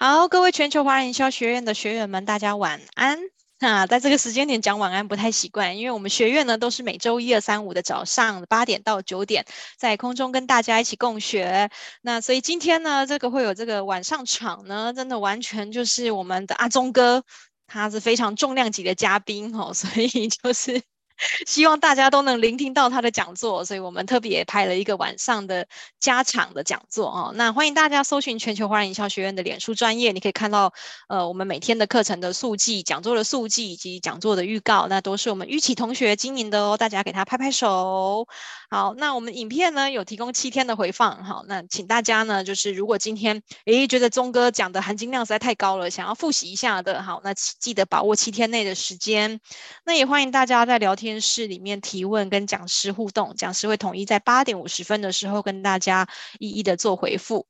好，各位全球华人营销学院的学员们，大家晚安。啊，在这个时间点讲晚安不太习惯，因为我们学院呢都是每周一、二、三、五的早上八点到九点在空中跟大家一起共学。那所以今天呢，这个会有这个晚上场呢，真的完全就是我们的阿宗哥，他是非常重量级的嘉宾哦，所以就是。希望大家都能聆听到他的讲座，所以我们特别拍了一个晚上的加场的讲座哦。那欢迎大家搜寻全球华人营销学院的脸书专业，你可以看到呃我们每天的课程的速记、讲座的速记以及讲座的预告，那都是我们玉琪同学经营的哦。大家给他拍拍手。好，那我们影片呢有提供七天的回放，好，那请大家呢就是如果今天诶觉得宗哥讲的含金量实在太高了，想要复习一下的，好，那记得把握七天内的时间。那也欢迎大家在聊天室里面提问跟讲师互动，讲师会统一在八点五十分的时候跟大家一一的做回复。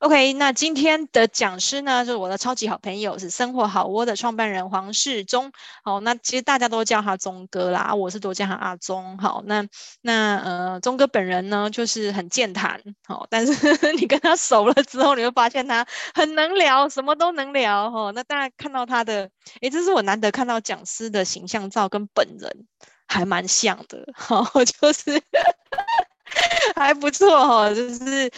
OK，那今天的讲师呢，就是我的超级好朋友，是生活好窝的创办人黄世忠。好，那其实大家都叫他忠哥啦，我是多叫他阿忠。好，那那呃，忠哥本人呢，就是很健谈。好，但是 你跟他熟了之后，你会发现他很能聊，什么都能聊。哈，那大家看到他的，诶，这是我难得看到讲师的形象照跟本人。还蛮像的，好，就是 还不错哦，就是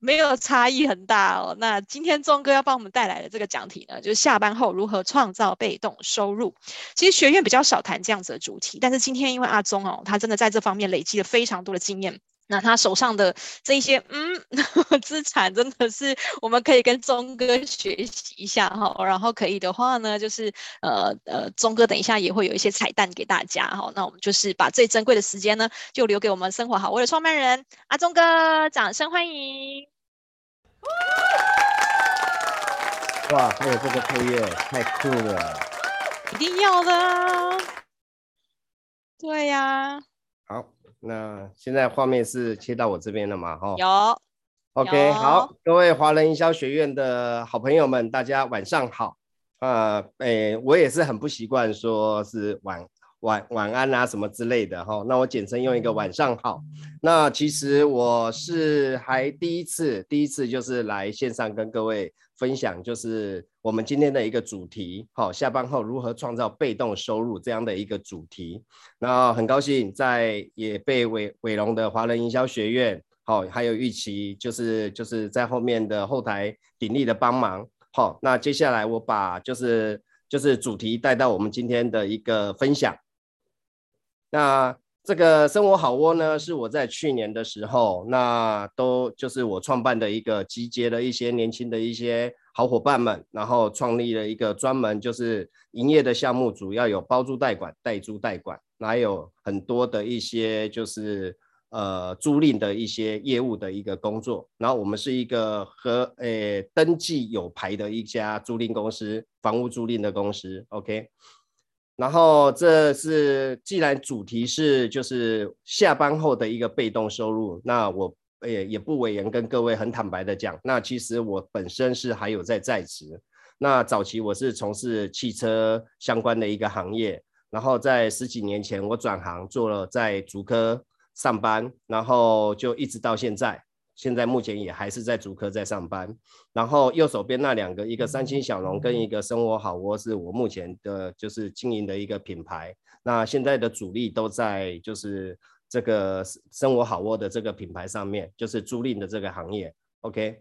没有差异很大哦。那今天钟哥要帮我们带来的这个讲题呢，就是下班后如何创造被动收入。其实学院比较少谈这样子的主题，但是今天因为阿钟哦，他真的在这方面累积了非常多的经验。那他手上的这一些嗯 资产，真的是我们可以跟钟哥学习一下哈。然后可以的话呢，就是呃呃，钟哥等一下也会有一些彩蛋给大家哈。那我们就是把最珍贵的时间呢，就留给我们生活好窝的创办人阿钟哥，掌声欢迎！哇，还有这个配乐，太酷了！一定要的，对呀。好。那现在画面是切到我这边了嘛？哈，有，OK，有好，各位华人营销学院的好朋友们，大家晚上好。啊、呃，诶，我也是很不习惯说是晚晚晚安啊什么之类的哈。那我简称用一个晚上好。那其实我是还第一次，第一次就是来线上跟各位。分享就是我们今天的一个主题，好，下班后如何创造被动收入这样的一个主题。那很高兴在也被伟伟龙的华人营销学院，好，还有玉琪，就是就是在后面的后台鼎力的帮忙。好，那接下来我把就是就是主题带到我们今天的一个分享。那。这个生活好窝呢，是我在去年的时候，那都就是我创办的一个集结了一些年轻的一些好伙伴们，然后创立了一个专门就是营业的项目，主要有包租代管、代租代管，还有很多的一些就是呃租赁的一些业务的一个工作。然后我们是一个和诶登记有牌的一家租赁公司，房屋租赁的公司。OK。然后这是既然主题是就是下班后的一个被动收入，那我也也不委言跟各位很坦白的讲，那其实我本身是还有在在职，那早期我是从事汽车相关的一个行业，然后在十几年前我转行做了在竹科上班，然后就一直到现在。现在目前也还是在竹科在上班，然后右手边那两个，一个三星小龙跟一个生活好窝，是我目前的就是经营的一个品牌。那现在的主力都在就是这个生活好窝的这个品牌上面，就是租赁的这个行业。OK，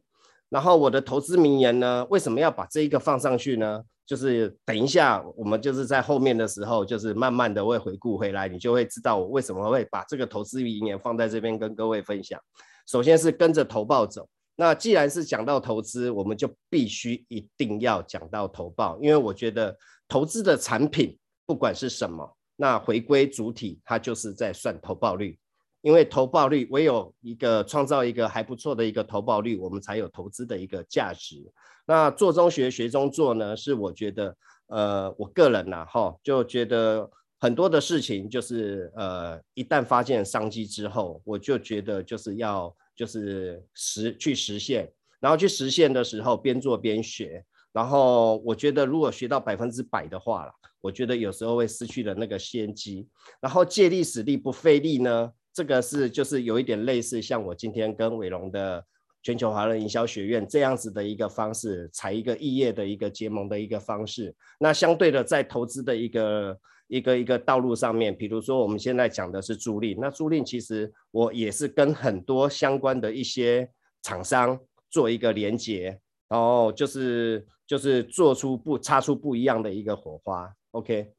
然后我的投资名言呢，为什么要把这一个放上去呢？就是等一下我们就是在后面的时候，就是慢慢的会回顾回来，你就会知道我为什么会把这个投资名言放在这边跟各位分享。首先是跟着投报走。那既然是讲到投资，我们就必须一定要讲到投报，因为我觉得投资的产品不管是什么，那回归主体，它就是在算投报率。因为投报率唯有一个创造一个还不错的一个投报率，我们才有投资的一个价值。那做中学，学中做呢，是我觉得，呃，我个人呐，哈，就觉得。很多的事情就是，呃，一旦发现商机之后，我就觉得就是要就是实去实现，然后去实现的时候边做边学，然后我觉得如果学到百分之百的话了，我觉得有时候会失去了那个先机。然后借力使力不费力呢，这个是就是有一点类似像我今天跟伟龙的全球华人营销学院这样子的一个方式，采一个异业的一个结盟的一个方式。那相对的，在投资的一个一个一个道路上面，比如说我们现在讲的是租赁，那租赁其实我也是跟很多相关的一些厂商做一个连接，然后就是就是做出不擦出不一样的一个火花。OK，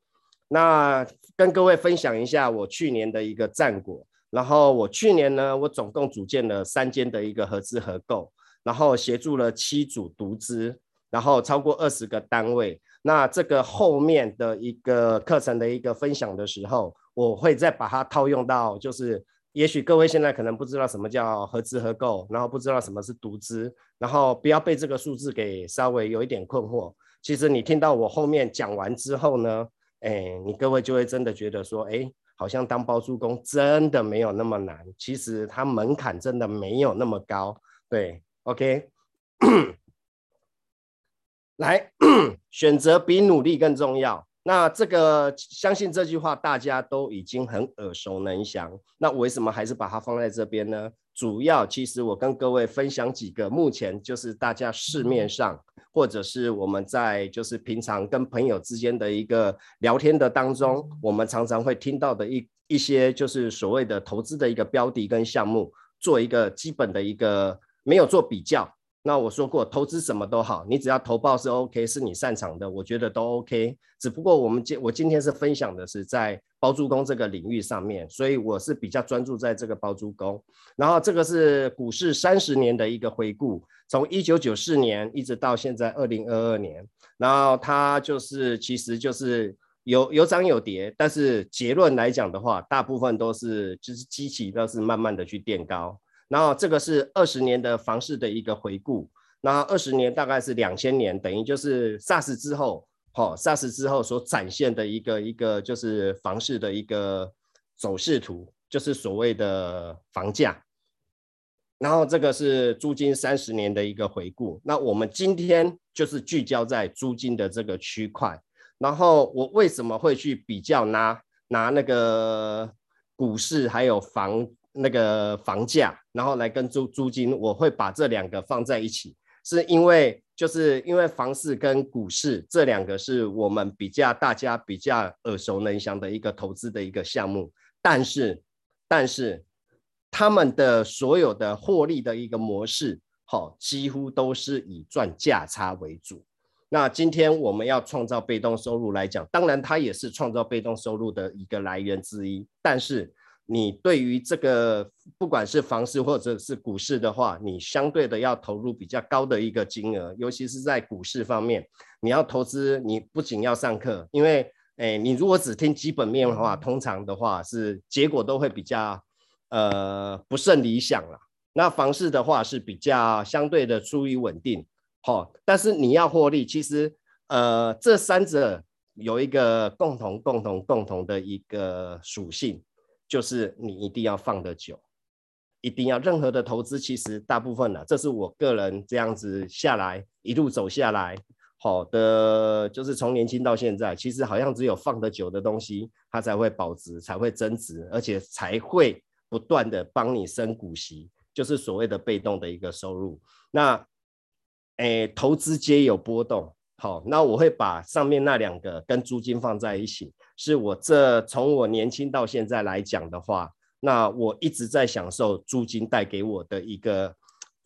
那跟各位分享一下我去年的一个战果。然后我去年呢，我总共组建了三间的一个合资合购，然后协助了七组独资，然后超过二十个单位。那这个后面的一个课程的一个分享的时候，我会再把它套用到，就是也许各位现在可能不知道什么叫合资合购，然后不知道什么是独资，然后不要被这个数字给稍微有一点困惑。其实你听到我后面讲完之后呢，哎，你各位就会真的觉得说，哎。好像当包租公真的没有那么难，其实它门槛真的没有那么高。对，OK，来，选择比努力更重要。那这个相信这句话大家都已经很耳熟能详。那我为什么还是把它放在这边呢？主要其实我跟各位分享几个目前就是大家市面上。或者是我们在就是平常跟朋友之间的一个聊天的当中，我们常常会听到的一一些就是所谓的投资的一个标的跟项目，做一个基本的一个没有做比较。那我说过，投资什么都好，你只要投报是 OK，是你擅长的，我觉得都 OK。只不过我们今我今天是分享的是在包租公这个领域上面，所以我是比较专注在这个包租公。然后这个是股市三十年的一个回顾，从一九九四年一直到现在二零二二年，然后它就是其实就是有有涨有跌，但是结论来讲的话，大部分都是就是机器都是慢慢的去垫高。然后这个是二十年的房市的一个回顾，那二十年大概是两千年，等于就是 SARS 之后，哈、哦、SARS 之后所展现的一个一个就是房市的一个走势图，就是所谓的房价。然后这个是租金三十年的一个回顾，那我们今天就是聚焦在租金的这个区块。然后我为什么会去比较拿拿那个股市还有房？那个房价，然后来跟租租金，我会把这两个放在一起，是因为就是因为房市跟股市这两个是我们比较大家比较耳熟能详的一个投资的一个项目，但是但是他们的所有的获利的一个模式，好，几乎都是以赚价差为主。那今天我们要创造被动收入来讲，当然它也是创造被动收入的一个来源之一，但是。你对于这个不管是房市或者是股市的话，你相对的要投入比较高的一个金额，尤其是在股市方面，你要投资，你不仅要上课，因为，诶，你如果只听基本面的话，通常的话是结果都会比较，呃，不甚理想了。那房市的话是比较相对的出于稳定，好，但是你要获利，其实，呃，这三者有一个共同、共同、共同的一个属性。就是你一定要放得久，一定要任何的投资，其实大部分呢，这是我个人这样子下来一路走下来，好的，就是从年轻到现在，其实好像只有放得久的东西，它才会保值，才会增值，而且才会不断的帮你升股息，就是所谓的被动的一个收入。那，诶，投资皆有波动。好，那我会把上面那两个跟租金放在一起，是我这从我年轻到现在来讲的话，那我一直在享受租金带给我的一个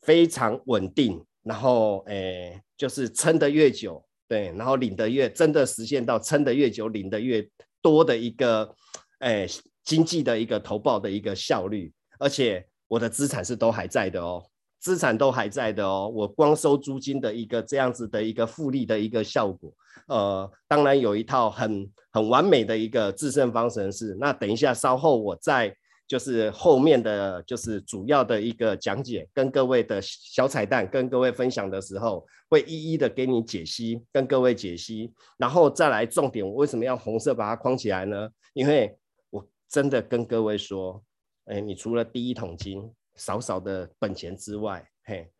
非常稳定，然后诶，就是撑得越久，对，然后领得越真的实现到撑得越久，领得越多的一个诶经济的一个投报的一个效率，而且我的资产是都还在的哦。资产都还在的哦，我光收租金的一个这样子的一个复利的一个效果，呃，当然有一套很很完美的一个制胜方程式。那等一下稍后我在就是后面的就是主要的一个讲解，跟各位的小彩蛋跟各位分享的时候，会一一的给你解析，跟各位解析，然后再来重点，我为什么要红色把它框起来呢？因为我真的跟各位说，哎，你除了第一桶金。少少的本钱之外，嘿，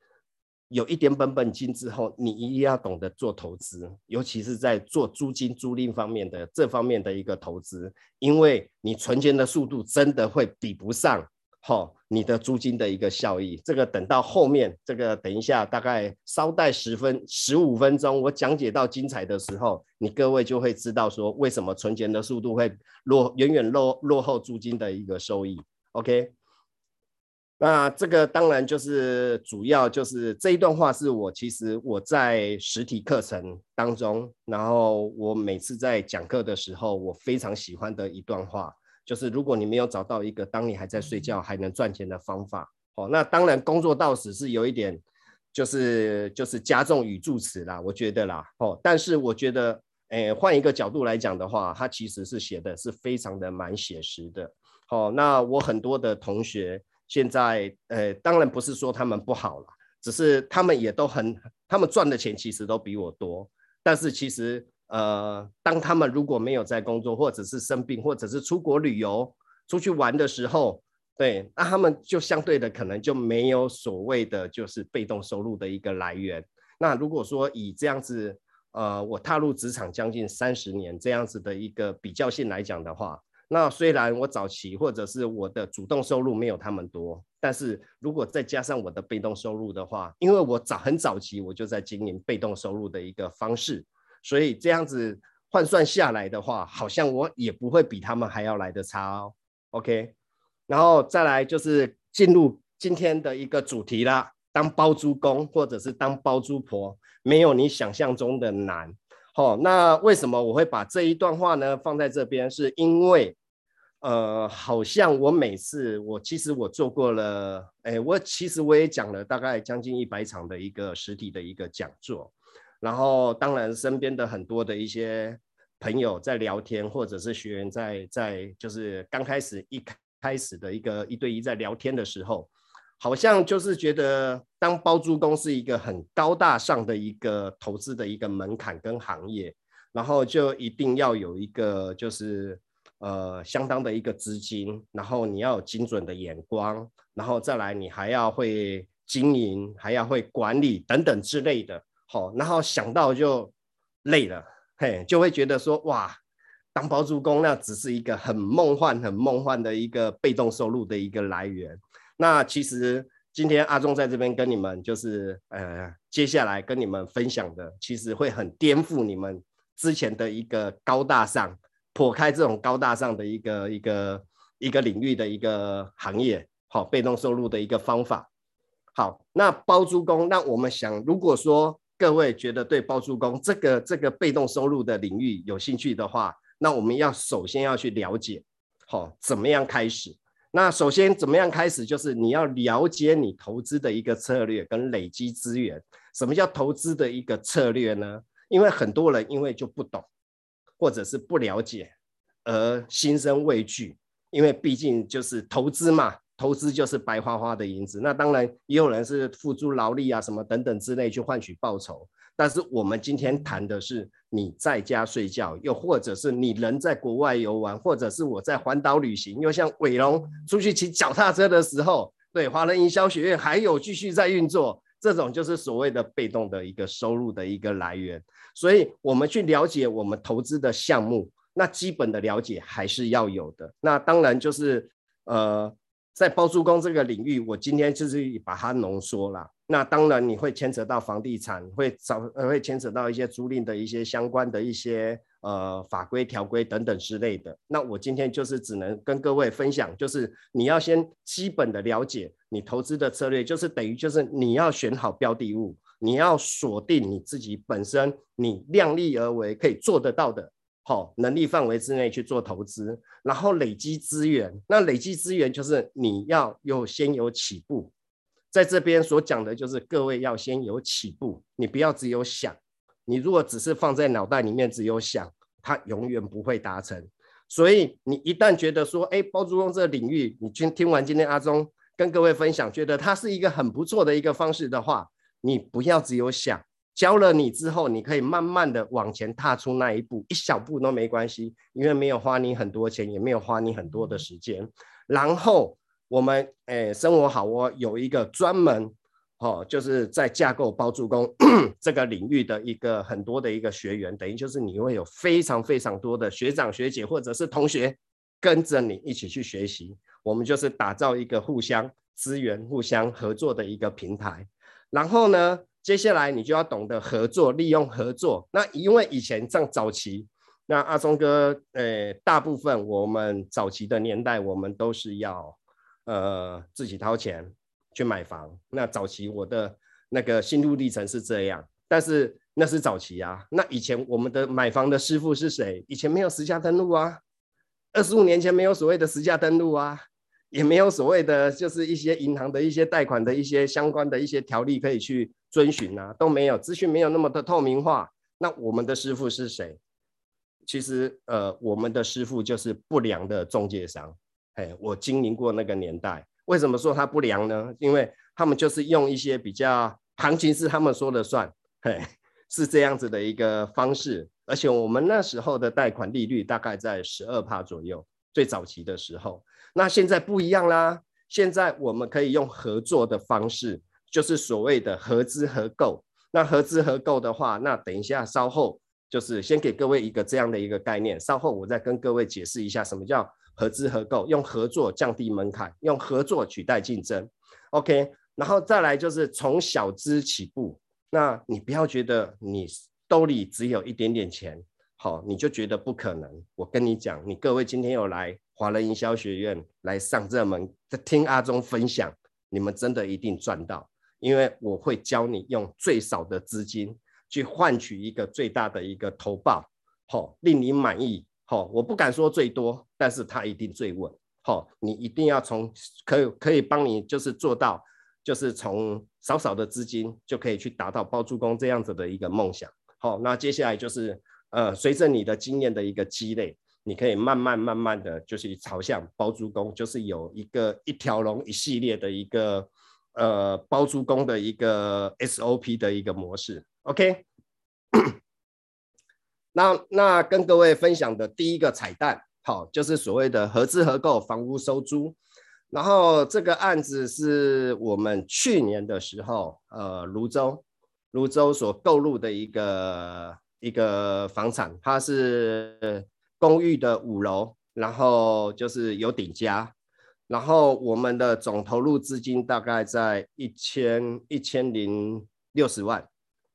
有一点本本金之后，你一定要懂得做投资，尤其是在做租金租赁方面的这方面的一个投资，因为你存钱的速度真的会比不上，哈，你的租金的一个效益，这个等到后面，这个等一下大概稍待十分十五分钟，我讲解到精彩的时候，你各位就会知道说为什么存钱的速度会落远远落落后租金的一个收益。OK，那这个当然就是主要就是这一段话是我其实我在实体课程当中，然后我每次在讲课的时候，我非常喜欢的一段话。就是如果你没有找到一个当你还在睡觉还能赚钱的方法，哦，那当然工作到死是有一点，就是就是加重语助词啦，我觉得啦，哦，但是我觉得，诶，换一个角度来讲的话，它其实是写的是非常的蛮写实的，哦，那我很多的同学现在，呃，当然不是说他们不好了，只是他们也都很，他们赚的钱其实都比我多，但是其实。呃，当他们如果没有在工作，或者是生病，或者是出国旅游、出去玩的时候，对，那他们就相对的可能就没有所谓的就是被动收入的一个来源。那如果说以这样子，呃，我踏入职场将近三十年这样子的一个比较性来讲的话，那虽然我早期或者是我的主动收入没有他们多，但是如果再加上我的被动收入的话，因为我早很早期我就在经营被动收入的一个方式。所以这样子换算下来的话，好像我也不会比他们还要来得差哦。OK，然后再来就是进入今天的一个主题啦。当包租公或者是当包租婆，没有你想象中的难。好，那为什么我会把这一段话呢放在这边？是因为，呃，好像我每次我其实我做过了，哎，我其实我也讲了大概将近一百场的一个实体的一个讲座。然后，当然，身边的很多的一些朋友在聊天，或者是学员在在，就是刚开始一开始的一个一对一在聊天的时候，好像就是觉得当包租公是一个很高大上的一个投资的一个门槛跟行业，然后就一定要有一个就是呃相当的一个资金，然后你要有精准的眼光，然后再来你还要会经营，还要会管理等等之类的。好，然后想到就累了，嘿，就会觉得说哇，当包租公那只是一个很梦幻、很梦幻的一个被动收入的一个来源。那其实今天阿忠在这边跟你们就是呃，接下来跟你们分享的，其实会很颠覆你们之前的一个高大上，破开这种高大上的一个一个一个领域的一个行业，好，被动收入的一个方法。好，那包租公，那我们想，如果说各位觉得对包租公这个这个被动收入的领域有兴趣的话，那我们要首先要去了解，好、怎么样开始？那首先怎么样开始？就是你要了解你投资的一个策略跟累积资源。什么叫投资的一个策略呢？因为很多人因为就不懂，或者是不了解而心生畏惧，因为毕竟就是投资嘛。投资就是白花花的银子，那当然也有人是付诸劳力啊，什么等等之类去换取报酬。但是我们今天谈的是你在家睡觉，又或者是你人在国外游玩，或者是我在环岛旅行，又像伟龙出去骑脚踏车的时候，对，华人营销学院还有继续在运作，这种就是所谓的被动的一个收入的一个来源。所以，我们去了解我们投资的项目，那基本的了解还是要有的。那当然就是呃。在包租公这个领域，我今天就是把它浓缩了。那当然你会牵扯到房地产，会找呃会牵扯到一些租赁的一些相关的一些呃法规条规等等之类的。那我今天就是只能跟各位分享，就是你要先基本的了解你投资的策略，就是等于就是你要选好标的物，你要锁定你自己本身你量力而为可以做得到的。好，能力范围之内去做投资，然后累积资源。那累积资源就是你要有先有起步，在这边所讲的就是各位要先有起步，你不要只有想。你如果只是放在脑袋里面只有想，它永远不会达成。所以你一旦觉得说，哎，包租公这个领域，你听听完今天阿忠跟各位分享，觉得它是一个很不错的一个方式的话，你不要只有想。教了你之后，你可以慢慢的往前踏出那一步，一小步都没关系，因为没有花你很多钱，也没有花你很多的时间。然后我们诶，生活好窝有一个专门哦，就是在架构包租公 这个领域的一个很多的一个学员，等于就是你会有非常非常多的学长学姐或者是同学跟着你一起去学习。我们就是打造一个互相资源、互相合作的一个平台。然后呢，接下来你就要懂得合作，利用合作。那因为以前像早期，那阿忠哥，呃，大部分我们早期的年代，我们都是要呃自己掏钱去买房。那早期我的那个心路历程是这样，但是那是早期啊。那以前我们的买房的师傅是谁？以前没有实价登录啊，二十五年前没有所谓的实价登录啊。也没有所谓的，就是一些银行的一些贷款的一些相关的一些条例可以去遵循啊，都没有，资讯没有那么的透明化。那我们的师傅是谁？其实，呃，我们的师傅就是不良的中介商。哎，我经营过那个年代，为什么说他不良呢？因为他们就是用一些比较行情是他们说了算，嘿，是这样子的一个方式。而且我们那时候的贷款利率大概在十二趴左右，最早期的时候。那现在不一样啦，现在我们可以用合作的方式，就是所谓的合资合购。那合资合购的话，那等一下稍后就是先给各位一个这样的一个概念，稍后我再跟各位解释一下什么叫合资合购，用合作降低门槛，用合作取代竞争。OK，然后再来就是从小资起步，那你不要觉得你兜里只有一点点钱，好，你就觉得不可能。我跟你讲，你各位今天又来。华人营销学院来上这门，听阿忠分享，你们真的一定赚到，因为我会教你用最少的资金去换取一个最大的一个投报，好，令你满意，好，我不敢说最多，但是它一定最稳，好，你一定要从可以可以帮你就是做到，就是从少少的资金就可以去达到包租公这样子的一个梦想，好，那接下来就是呃，随着你的经验的一个积累。你可以慢慢慢慢的就是朝向包租公，就是有一个一条龙一系列的一个呃包租公的一个 SOP 的一个模式。OK，那那跟各位分享的第一个彩蛋，好，就是所谓的合资合购房屋收租。然后这个案子是我们去年的时候，呃，泸州泸州所购入的一个一个房产，它是。公寓的五楼，然后就是有顶加，然后我们的总投入资金大概在一千一千零六十万，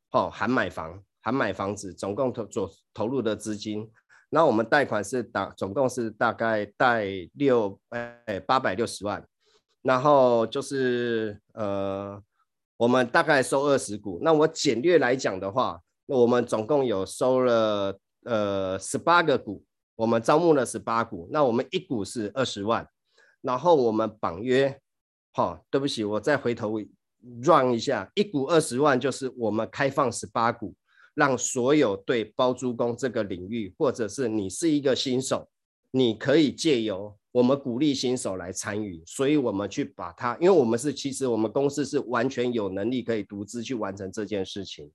哦，含买房含买房子，总共投做投入的资金，那我们贷款是大总共是大概贷六哎八百六十万，然后就是呃我们大概收二十股，那我简略来讲的话，那我们总共有收了呃十八个股。我们招募了十八股，那我们一股是二十万，然后我们绑约，好、哦，对不起，我再回头 run 一下，一股二十万就是我们开放十八股，让所有对包租公这个领域，或者是你是一个新手，你可以借由我们鼓励新手来参与，所以我们去把它，因为我们是其实我们公司是完全有能力可以独资去完成这件事情，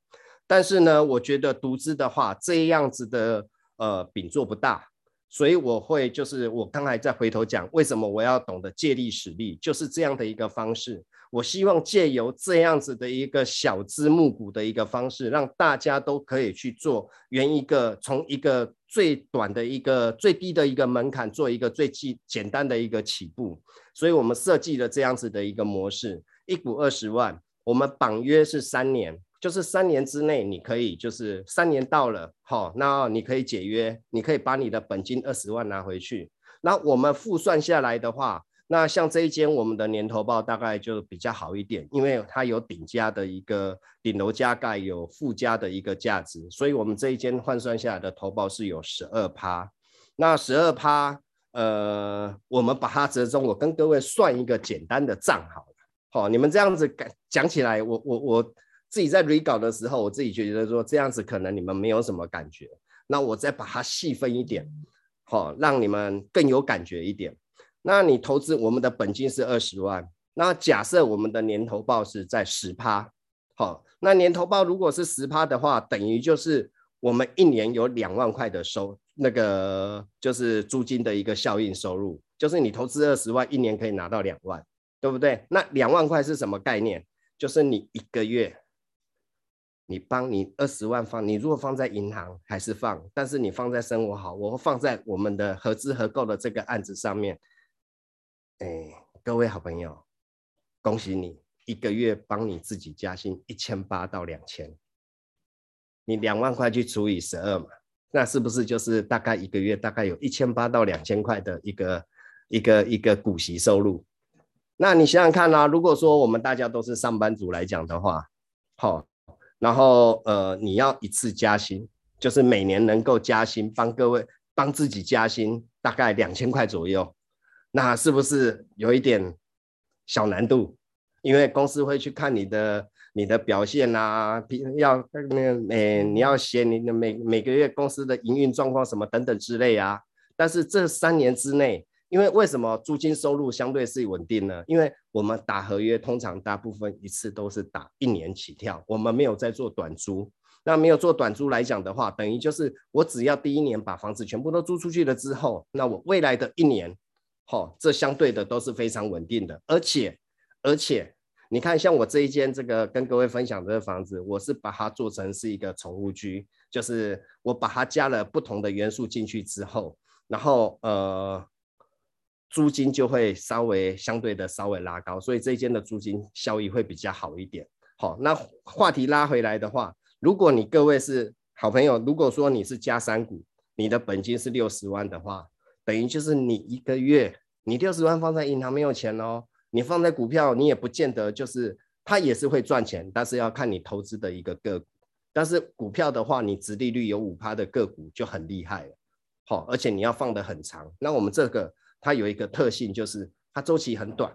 但是呢，我觉得独资的话，这样子的呃饼做不大。所以我会就是我刚才再回头讲，为什么我要懂得借力使力，就是这样的一个方式。我希望借由这样子的一个小资募股的一个方式，让大家都可以去做，圆一个从一个最短的一个最低的一个门槛，做一个最简简单的一个起步。所以我们设计了这样子的一个模式，一股二十万，我们绑约是三年。就是三年之内，你可以就是三年到了，好，那你可以解约，你可以把你的本金二十万拿回去。那我们复算下来的话，那像这一间我们的年投报大概就比较好一点，因为它有顶加的一个顶楼加盖，有附加的一个价值，所以我们这一间换算下来的投报是有十二趴。那十二趴，呃，我们把它折中，我跟各位算一个简单的账好了，好，你们这样子讲起来，我我我。自己在 re 稿的时候，我自己觉得说这样子可能你们没有什么感觉，那我再把它细分一点，好，让你们更有感觉一点。那你投资我们的本金是二十万，那假设我们的年投报是在十趴，好，那年投报如果是十趴的话，等于就是我们一年有两万块的收，那个就是租金的一个效应收入，就是你投资二十万，一年可以拿到两万，对不对？那两万块是什么概念？就是你一个月。你帮你二十万放，你如果放在银行还是放，但是你放在生活好，我会放在我们的合资合购的这个案子上面，哎，各位好朋友，恭喜你一个月帮你自己加薪一千八到两千，你两万块去除以十二嘛，那是不是就是大概一个月大概有一千八到两千块的一个一个一个股息收入？那你想想看啊，如果说我们大家都是上班族来讲的话，好，然后呃你要一次加薪，就是每年能够加薪，帮各位帮自己加薪大概两千块左右。那是不是有一点小难度？因为公司会去看你的你的表现啊，要那个每你要写你的每每个月公司的营运状况什么等等之类啊。但是这三年之内，因为为什么租金收入相对是稳定呢？因为我们打合约通常大部分一次都是打一年起跳，我们没有在做短租。那没有做短租来讲的话，等于就是我只要第一年把房子全部都租出去了之后，那我未来的一年。好、这相对的都是非常稳定的，而且，而且，你看，像我这一间这个跟各位分享的房子，我是把它做成是一个宠物居，就是我把它加了不同的元素进去之后，然后呃，租金就会稍微相对的稍微拉高，所以这一间的租金效益会比较好一点。好、那话题拉回来的话，如果你各位是好朋友，如果说你是加三股，你的本金是六十万的话。等于就是你一个月，你六十万放在银行没有钱哦，你放在股票，你也不见得就是它也是会赚钱，但是要看你投资的一个个股。但是股票的话，你殖利率有五趴的个股就很厉害了，好，而且你要放得很长。那我们这个它有一个特性，就是它周期很短，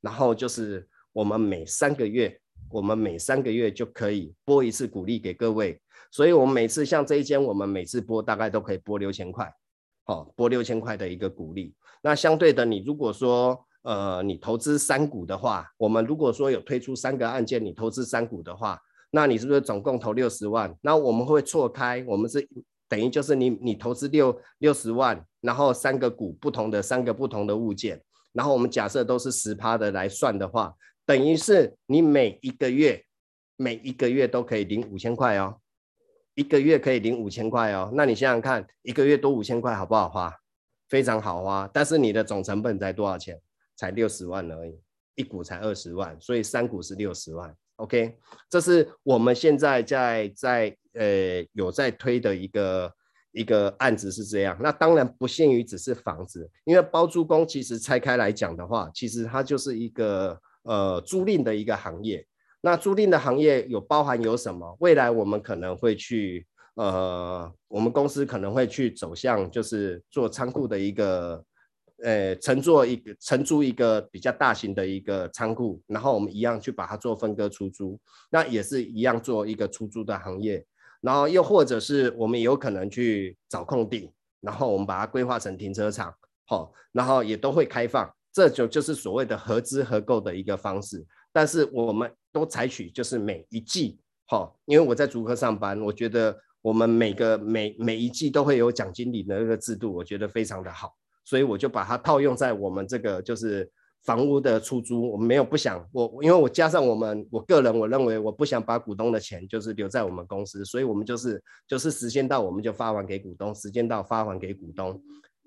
然后就是我们每三个月，我们每三个月就可以拨一次股利给各位，所以我们每次像这一间，我们每次拨大概都可以拨六千块。哦，拨六千块的一个股利，那相对的，你如果说，呃，你投资三股的话，我们如果说有推出三个案件，你投资三股的话，那你是不是总共投六十万？那我们会错开，我们是等于就是你你投资六六十万，然后三个股不同的三个不同的物件，然后我们假设都是十趴的来算的话，等于是你每一个月每一个月都可以领五千块哦。一个月可以领五千块哦，那你想想看，一个月多五千块好不好花？非常好花，但是你的总成本才多少钱？才六十万而已，一股才二十万，所以三股是六十万。OK，这是我们现在在在呃有在推的一个一个案子是这样。那当然不限于只是房子，因为包租公其实拆开来讲的话，其实它就是一个呃租赁的一个行业。那租赁的行业有包含有什么？未来我们可能会去，呃，我们公司可能会去走向就是做仓库的一个，呃，承做一个承租一个比较大型的一个仓库，然后我们一样去把它做分割出租，那也是一样做一个出租的行业。然后又或者是我们有可能去找空地，然后我们把它规划成停车场，好，然后也都会开放，这就就是所谓的合资合购的一个方式。但是我们都采取就是每一季，哈，因为我在竹科上班，我觉得我们每个每每一季都会有奖经理的那个制度，我觉得非常的好，所以我就把它套用在我们这个就是房屋的出租，我们没有不想我，因为我加上我们我个人，我认为我不想把股东的钱就是留在我们公司，所以我们就是就是时间到我们就发还给股东，时间到发还给股东，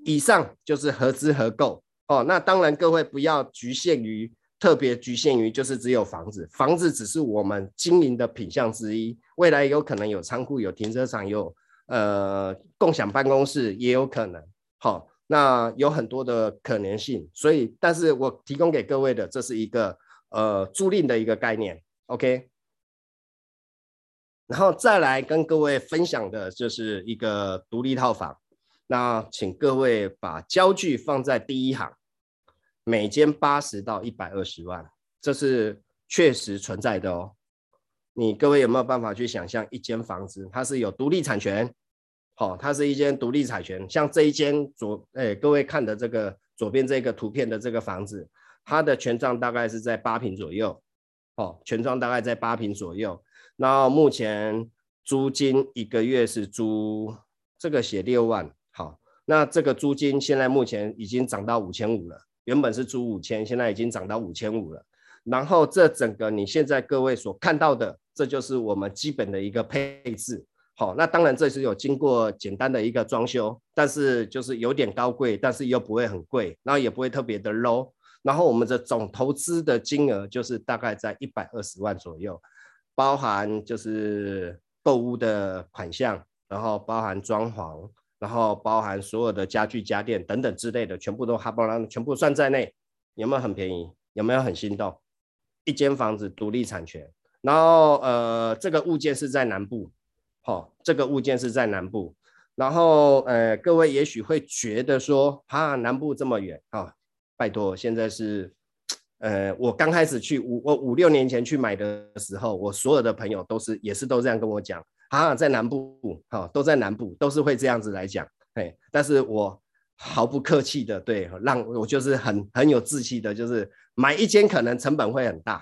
以上就是合资合购哦。那当然各位不要局限于。特别局限于就是只有房子，房子只是我们经营的品项之一，未来有可能有仓库、有停车场、有呃共享办公室，也有可能。好，那有很多的可能性，所以，但是我提供给各位的，这是一个呃租赁的一个概念，OK。然后再来跟各位分享的就是一个独立套房，那请各位把焦距放在第一行。每间八十到一百二十万，这是确实存在的哦。你各位有没有办法去想象一间房子，它是有独立产权？好、哦，它是一间独立产权。像这一间左，哎，各位看的这个左边这个图片的这个房子，它的权状大概是在八平左右。哦，权状大概在八平左右。那目前租金一个月是租这个写六万。好，那这个租金现在目前已经涨到五千五了。原本是租五千，现在已经涨到五千五了。然后这整个你现在各位所看到的，这就是我们基本的一个配置。好，那当然这是有经过简单的一个装修，但是就是有点高贵，但是又不会很贵，然后也不会特别的 low。然后我们的总投资的金额就是大概在一百二十万左右，包含就是购屋的款项，然后包含装潢，然后包含所有的家具家电等等之类的，全部都哈包拉全部算在内，有没有很便宜？有没有很心动？一间房子独立产权，然后呃这个物件是在南部，哦，这个物件是在南部，然后呃各位也许会觉得说哈南部这么远啊。哦拜托，现在是，呃，我刚开始去五我五六年前去买的时候，我所有的朋友都是也是都这样跟我讲，啊，在南部，好、哦，都在南部，都是会这样子来讲，嘿，但是我毫不客气的，对，让我就是很很有志气的，就是买一间可能成本会很大，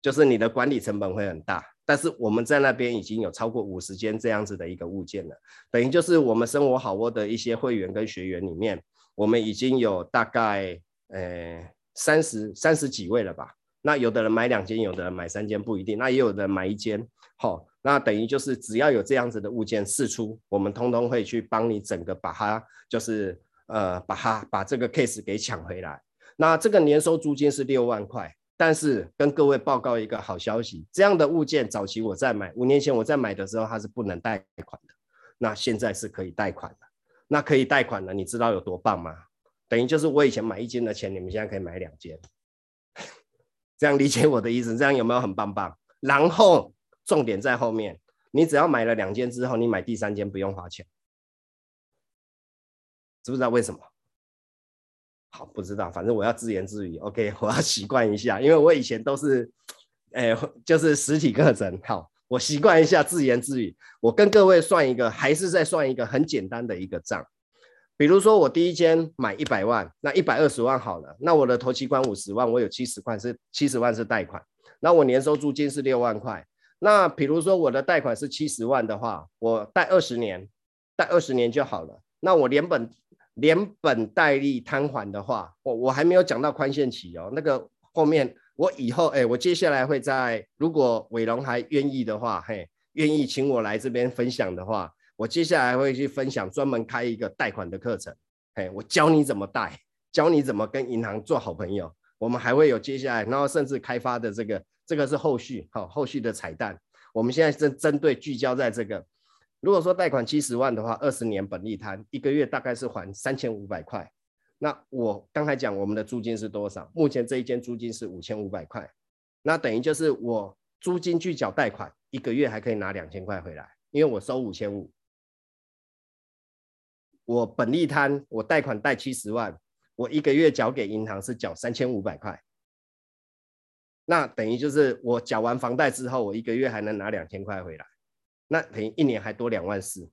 就是你的管理成本会很大，但是我们在那边已经有超过五十间这样子的一个物件了，等于就是我们生活好窝的一些会员跟学员里面，我们已经有大概。呃，三十三十几位了吧？那有的人买两间，有的人买三间，不一定。那也有的人买一间，好、哦，那等于就是只要有这样子的物件试出，我们通通会去帮你整个把它，就是呃，把它把这个 case 给抢回来。那这个年收租金是六万块，但是跟各位报告一个好消息，这样的物件早期我在买，五年前我在买的时候它是不能贷款的，那现在是可以贷款的。那可以贷款了，你知道有多棒吗？等于就是我以前买一间的钱，你们现在可以买两间，这样理解我的意思？这样有没有很棒棒？然后重点在后面，你只要买了两间之后，你买第三间不用花钱，知不知道为什么？好，不知道，反正我要自言自语。OK，我要习惯一下，因为我以前都是，哎，就是实体课程。好，我习惯一下自言自语。我跟各位算一个，还是再算一个很简单的一个账。比如说我第一间买一百万，那一百二十万好了，那我的头期款五十万，我有七十万是七十万是贷款，那我年收租金是六万块。那比如说我的贷款是七十万的话，我贷二十年，贷二十年就好了。那我连本连本带利摊还的话，我我还没有讲到宽限期哦，那个后面我以后哎，我接下来会在如果伟龙还愿意的话，嘿，愿意请我来这边分享的话。我接下来会去分享，专门开一个贷款的课程，嘿，我教你怎么贷，教你怎么跟银行做好朋友。我们还会有接下来，然后甚至开发的这个，这个是后续，好，后续的彩蛋。我们现在正针对聚焦在这个，如果说贷款七十万的话，二十年本利摊，一个月大概是还三千五百块。那我刚才讲我们的租金是多少？目前这一间租金是五千五百块，那等于就是我租金去缴贷款，一个月还可以拿两千块回来，因为我收五千五。我本利摊，我贷款贷七十万，我一个月缴给银行是缴三千五百块，那等于就是我缴完房贷之后，我一个月还能拿两千块回来，那等于一年还多两万四。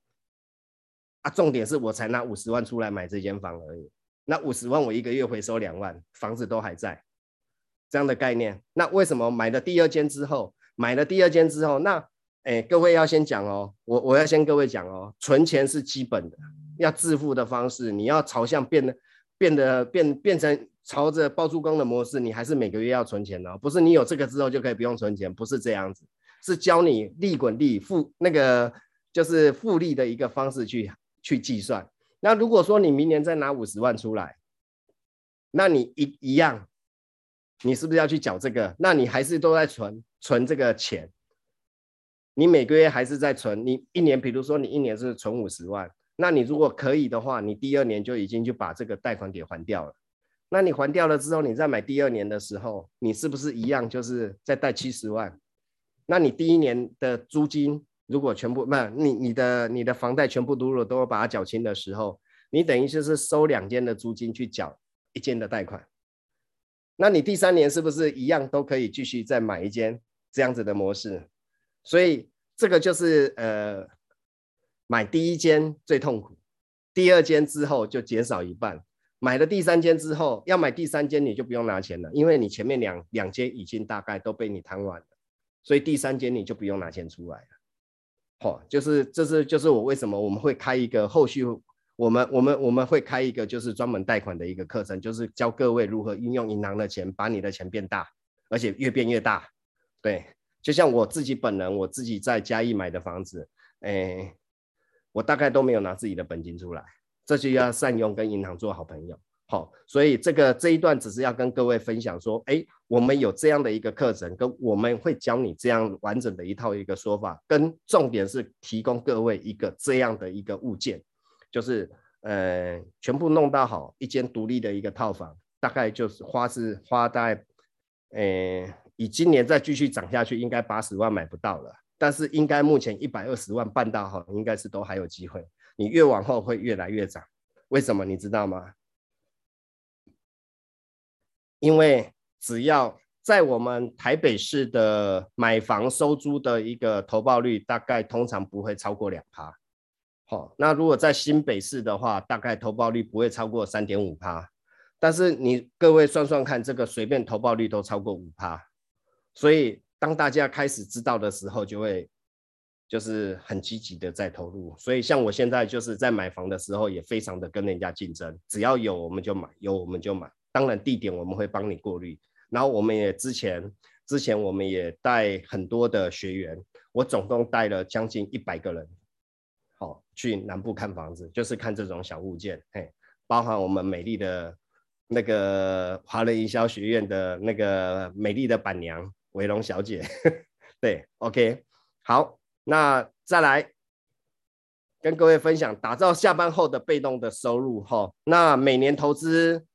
啊，重点是我才拿五十万出来买这间房而已，那五十万我一个月回收两万，房子都还在，这样的概念。那为什么买了第二间之后，买了第二间之后，那哎，各位要先讲哦，我我要先各位讲哦，存钱是基本的。要致富的方式，你要朝向变得变得变变成朝着包租公的模式，你还是每个月要存钱哦，不是你有这个之后就可以不用存钱，不是这样子，是教你利滚利复那个就是复利的一个方式去去计算。那如果说你明年再拿五十万出来，那你一一样，你是不是要去缴这个？那你还是都在存存这个钱，你每个月还是在存，你一年比如说你一年是存五十万。那你如果可以的话，你第二年就已经就把这个贷款给还掉了。那你还掉了之后，你再买第二年的时候，你是不是一样就是再贷七十万？那你第一年的租金如果全部不，你你的你的房贷全部如果都把它缴清的时候，你等于就是收两间的租金去缴一间的贷款。那你第三年是不是一样都可以继续再买一间这样子的模式？所以这个就是呃。买第一间最痛苦，第二间之后就减少一半。买了第三间之后，要买第三间你就不用拿钱了，因为你前面两两间已经大概都被你摊完了，所以第三间你就不用拿钱出来了。好、哦，就是这是就是我为什么我们会开一个后续，我们我们我们会开一个就是专门贷款的一个课程，就是教各位如何运用银行的钱，把你的钱变大，而且越变越大。对，就像我自己本人，我自己在嘉义买的房子，哎。我大概都没有拿自己的本金出来，这就要善用跟银行做好朋友。好，所以这个这一段只是要跟各位分享说，哎，我们有这样的一个课程，跟我们会教你这样完整的一套一个说法，跟重点是提供各位一个这样的一个物件，就是呃，全部弄到好一间独立的一个套房，大概就是花是花大概，呃，以今年再继续涨下去，应该八十万买不到了，但是应该目前一百二十万办到好，应该是都还有机会，你越往后会越来越涨，为什么？你知道吗？因为只要在我们台北市的买房收租的一个投报率，大概通常不会超过两趴。好，那如果在新北市的话，大概投报率不会超过三点五趴。但是你各位算算看，这个随便投报率都超过五趴。所以当大家开始知道的时候，就会就是很积极的在投入。所以像我现在就是在买房的时候，也非常的跟人家竞争，只要有我们就买，有我们就买。当然，地点我们会帮你过滤。然后我们也之前之前我们也带很多的学员，我总共带了将近一百个人，好去南部看房子，就是看这种小物件，嘿，包含我们美丽的那个华人营销学院的那个美丽的板娘维龙小姐，对，OK，好，那再来跟各位分享打造下班后的被动的收入，哈，那每年投资。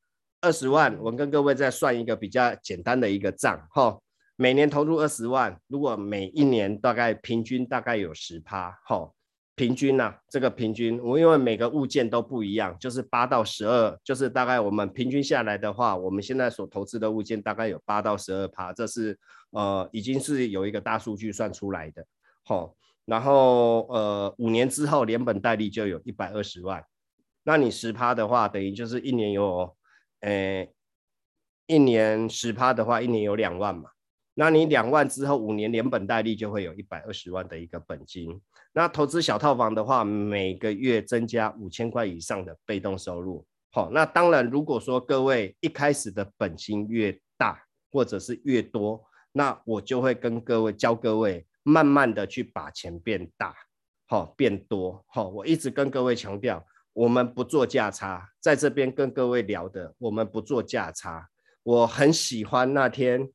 二十万，我跟各位再算一个比较简单的一个账哈。每年投入二十万，如果每一年大概平均大概有十趴哈，平均呐、啊，这个平均我因为每个物件都不一样，就是八到十二，就是大概我们平均下来的话，我们现在所投资的物件大概有八到十二趴，这是呃已经是有一个大数据算出来的哈。然后呃五年之后连本带利就有一百二十万，那你十趴的话，等于就是一年有。诶，一年十趴的话，一年有两万嘛。那你两万之后，五年连本带利就会有一百二十万的一个本金。那投资小套房的话，每个月增加五千块以上的被动收入。好，那当然，如果说各位一开始的本金越大，或者是越多，那我就会跟各位教各位，慢慢的去把钱变大，好，变多。好，我一直跟各位强调。我们不做价差，在这边跟各位聊的，我们不做价差。我很喜欢那天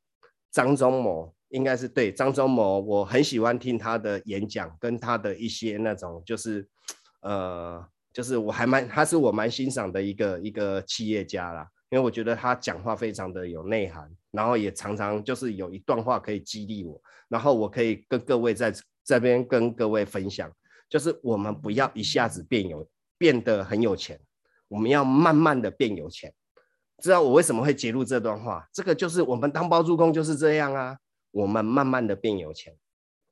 张忠谋，应该是对张忠谋，我很喜欢听他的演讲，跟他的一些那种，就是呃，就是我还蛮，他是我蛮欣赏的一个一个企业家啦，因为我觉得他讲话非常的有内涵，然后也常常就是有一段话可以激励我，然后我可以跟各位在这边跟各位分享，就是我们不要一下子变有。变得很有钱，我们要慢慢的变有钱。知道我为什么会揭露这段话？这个就是我们当包租公就是这样啊，我们慢慢的变有钱。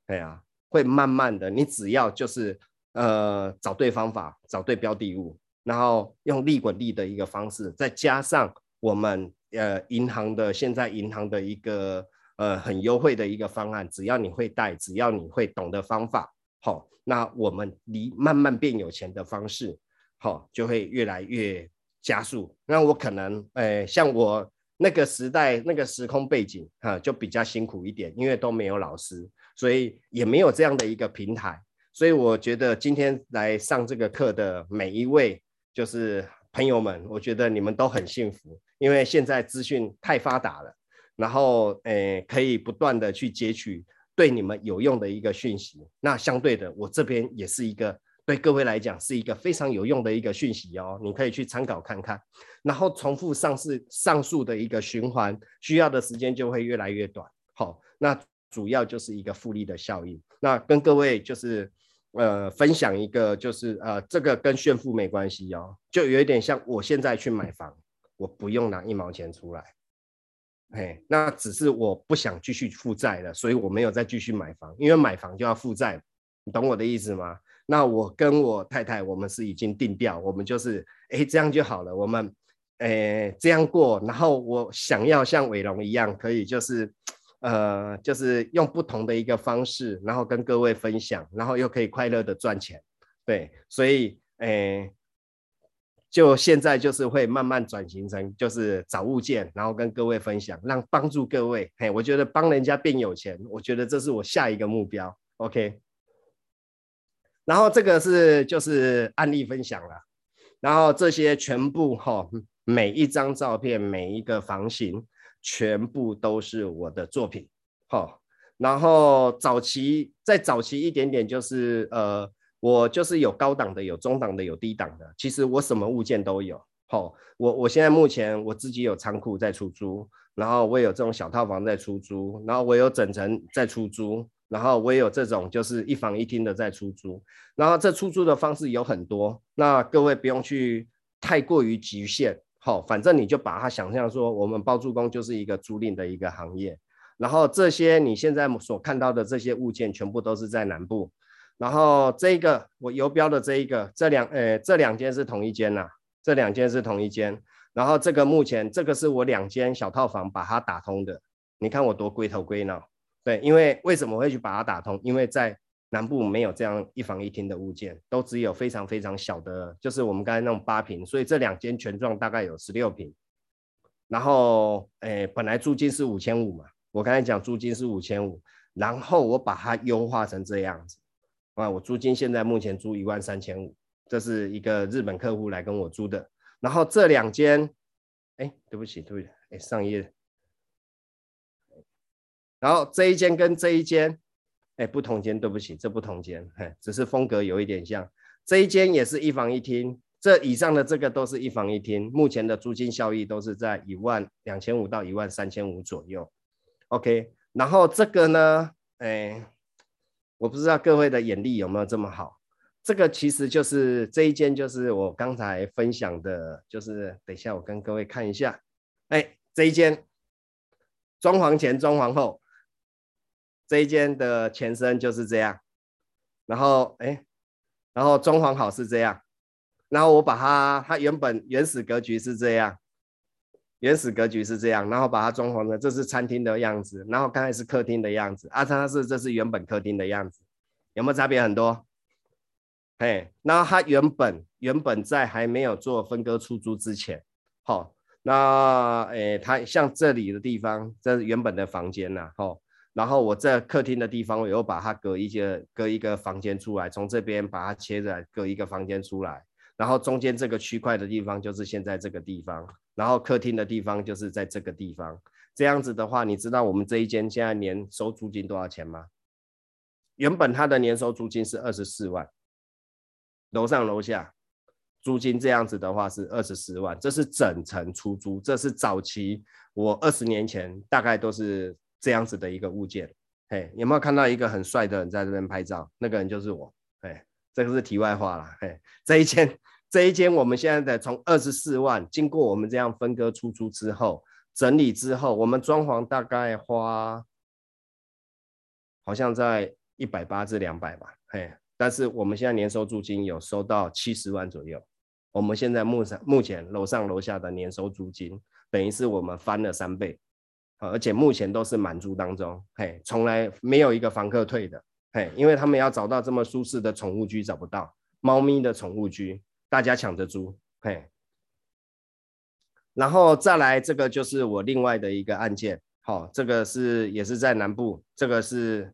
对啊，会慢慢的，你只要就是呃找对方法，找对标的物，然后用利滚利的一个方式，再加上我们呃银行的现在银行的一个呃很优惠的一个方案，只要你会贷，只要你会懂得方法。好，那我们离慢慢变有钱的方式，好，就会越来越加速。那我可能，诶、像我那个时代那个时空背景，哈，就比较辛苦一点，因为都没有老师，所以也没有这样的一个平台。所以我觉得今天来上这个课的每一位就是朋友们，我觉得你们都很幸福，因为现在资讯太发达了，然后，诶、可以不断的去截取。对你们有用的一个讯息，那相对的，我这边也是一个对各位来讲是一个非常有用的一个讯息哦，你可以去参考看看，然后重复上市上述的一个循环，需要的时间就会越来越短。好，那主要就是一个复利的效应。那跟各位就是呃分享一个，就是呃这个跟炫富没关系哦，就有一点像我现在去买房，我不用拿一毛钱出来。嘿，那只是我不想继续负债了，所以我没有再继续买房，因为买房就要负债，你懂我的意思吗？那我跟我太太，我们是已经定调，我们就是，哎，这样就好了，我们，哎，这样过，然后我想要像伟龙一样，可以就是，呃，就是用不同的一个方式，然后跟各位分享，然后又可以快乐的赚钱，对，所以，哎。就现在就是会慢慢转型成就是找物件，然后跟各位分享，让帮助各位。嘿，我觉得帮人家变有钱，我觉得这是我下一个目标。OK，然后这个是就是案例分享了，然后这些全部哈每一张照片，每一个房型，全部都是我的作品。好，然后早期再早期一点点，就是呃，我就是有高档的，有中档的，有低档的。其实我什么物件都有。好，我我现在目前我自己有仓库在出租，然后我也有这种小套房在出租，然后我有整层在出租。然后我也有这种就是一房一厅的在出租，然后这出租的方式有很多，那各位不用去太过于局限，好，反正你就把它想象说，我们包租公就是一个租赁的一个行业，然后这些你现在所看到的这些物件全部都是在南部，然后这个我游标的这一个，这两呃这两间是同一间呐、这两间是同一间，然后这个目前这个是我两间小套房把它打通的，你看我多龟头龟脑。对，因为为什么会去把它打通？因为在南部没有这样一房一厅的物件，都只有非常非常小的，就是我们刚才那种八平，所以这两间全幢大概有十六平。然后，诶，本来租金是五千五嘛，我刚才讲租金是五千五，然后我把它优化成这样子，啊，我租金现在目前租一万三千五，这是一个日本客户来跟我租的。然后这两间，哎，对不起，对不起，哎，上一页。然后这一间跟这一间，哎，不同间，对不起，这不同间，嘿，只是风格有一点像。这一间也是一房一厅，这以上的这个都是一房一厅，目前的租金效益都是在一万两千五到一万三千五左右。OK，然后这个呢，哎，我不知道各位的眼力有没有这么好。这个其实就是这一间，就是我刚才分享的，就是等一下我跟各位看一下，哎，这一间装潢前装潢后。这一间的前身就是这样，然后哎，然后装潢好是这样，然后我把它，它原本原始格局是这样，原始格局是这样，然后把它装潢的，这是餐厅的样子，然后刚才是客厅的样子，啊，它是这是原本客厅的样子，有没有差别很多？嘿，那它原本原本在还没有做分割出租之前，好，那诶，它像这里的地方，这是原本的房间呐，好。然后我在客厅的地方，我又把它隔一些隔一个房间出来，从这边把它切着隔一个房间出来，然后中间这个区块的地方就是现在这个地方，然后客厅的地方就是在这个地方。这样子的话，你知道我们这一间现在年收租金多少钱吗？原本它的年收租金是二十四万，楼上楼下租金这样子的话是二十四万，这是整层出租，这是早期我二十年前大概都是。这样子的一个物件，嘿，有没有看到一个很帅的人在这边拍照？那个人就是我，这个是题外话了，嘿，这一间，这一间我们现在的从二十四万，经过我们这样分割出租之后，整理之后，我们装潢大概花，好像在一百八至两百吧，嘿，但是我们现在年收租金有收到七十万左右，我们现在目前目前楼上楼下的年收租金，等于是我们翻了三倍。而且目前都是满租当中，嘿，从来没有一个房客退的，嘿，因为他们要找到这么舒适的宠物居找不到，猫咪的宠物居，大家抢着租，嘿，然后再来这个就是我另外的一个案件，好，这个是也是在南部，这个是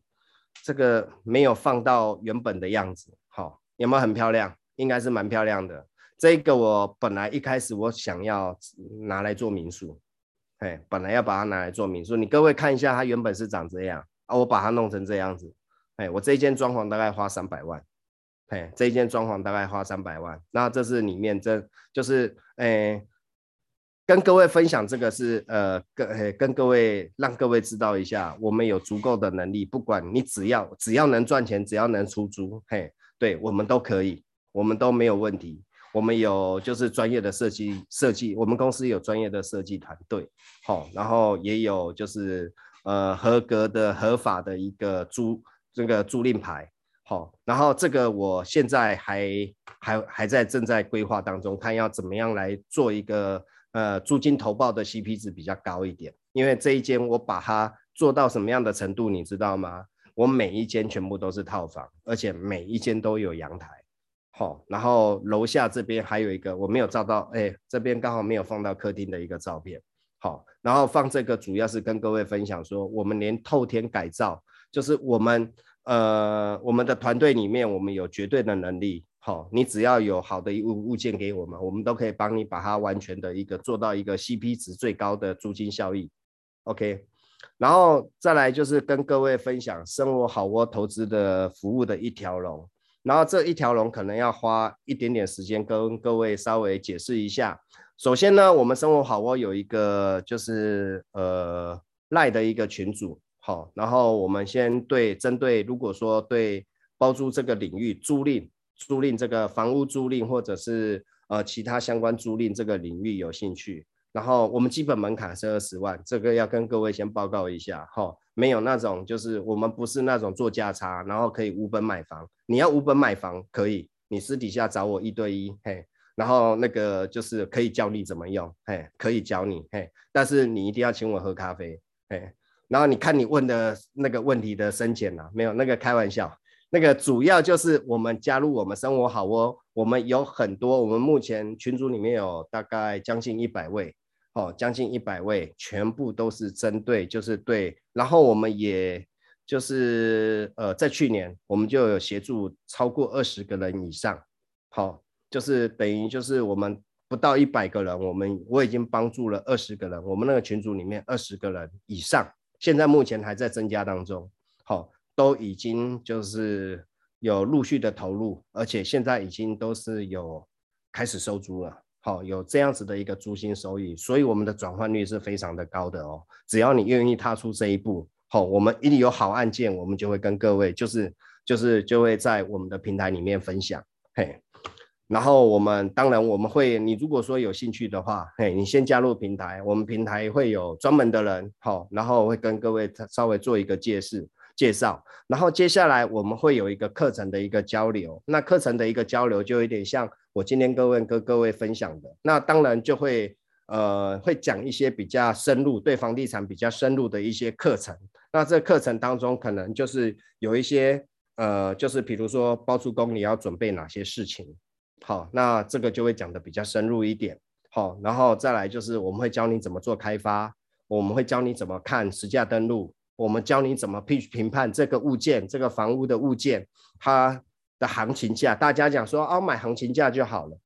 这个没有放到原本的样子，好，有没有很漂亮？应该是蛮漂亮的，这个我本来一开始我想要拿来做民宿。哎，本来要把它拿来做民宿，你各位看一下，它原本是长这样啊，我把它弄成这样子。我这一间装潢大概花三百万，哎，这一间装潢大概花三百万。那这是里面这就是，哎，跟各位分享这个是呃，跟哎跟各位让各位知道一下，我们有足够的能力，不管你只要只要能赚钱，只要能出租，嘿，对我们都可以，我们都没有问题。我们有就是专业的设计设计，我们公司有专业的设计团队，好，然后也有就是呃合格的合法的一个租这个租赁牌，好，然后这个我现在还还还在正在规划当中，看要怎么样来做一个呃租金投报的 CP 值比较高一点，因为这一间我把它做到什么样的程度，你知道吗？我每一间全部都是套房，而且每一间都有阳台。好，然后楼下这边还有一个我没有照到，哎，这边刚好没有放到客厅的一个照片。好，然后放这个主要是跟各位分享说，我们连透天改造，就是我们呃我们的团队里面，我们有绝对的能力，好，你只要有好的物物件给我们，我们都可以帮你把它完全的一个做到一个 CP 值最高的租金效益。OK，然后再来就是跟各位分享生活好窝投资的服务的一条龙，然后这一条龙可能要花一点点时间跟各位稍微解释一下。首先呢，我们生活好窝有一个就是呃赖的一个群组，好，然后我们先对针对如果说对包租这个领域租赁。租赁这个房屋租赁，或者是呃其他相关租赁这个领域有兴趣，然后我们基本门槛是二十万，这个要跟各位先报告一下哈，没有那种就是我们不是那种做价差，然后可以无本买房，你要无本买房可以，你私底下找我一对一嘿，然后那个就是可以教你怎么用嘿，可以教你嘿，但是你一定要请我喝咖啡嘿，然后你看你问的那个问题的深浅啊，没有那个开玩笑。那个主要就是我们加入我们生活好窝，我们有很多，我们目前群组里面有大概将近一百位，哦，将近一百位，全部都是针对，就是对，然后我们也就是呃，在去年我们就有协助超过二十个人以上，好，就是等于就是我们不到一百个人，我们我已经帮助了二十个人，我们那个群组里面二十个人以上，现在目前还在增加当中，好。都已经就是有陆续的投入，而且现在已经都是有开始收租了，好，有这样子的一个租金收益，所以我们的转换率是非常的高的哦。只要你愿意踏出这一步，好，我们一定有好案件，我们就会跟各位就是就是就会在我们的平台里面分享，嘿，然后我们当然我们会，你如果说有兴趣的话，嘿，你先加入平台，我们平台会有专门的人，好，然后会跟各位稍微做一个介绍。介绍，然后接下来我们会有一个课程的一个交流，那课程的一个交流就有点像我今天各位跟各位分享的，那当然就会呃会讲一些比较深入对房地产比较深入的一些课程，那这课程当中可能就是有一些呃就是比如说包租公你要准备哪些事情，好，那这个就会讲的比较深入一点，好，然后再来就是我们会教你怎么做开发，我们会教你怎么看实价登录。我们教你怎么评评判这个物件，这个房屋的物件，它的行情价。大家讲说，哦，买行情价就好了，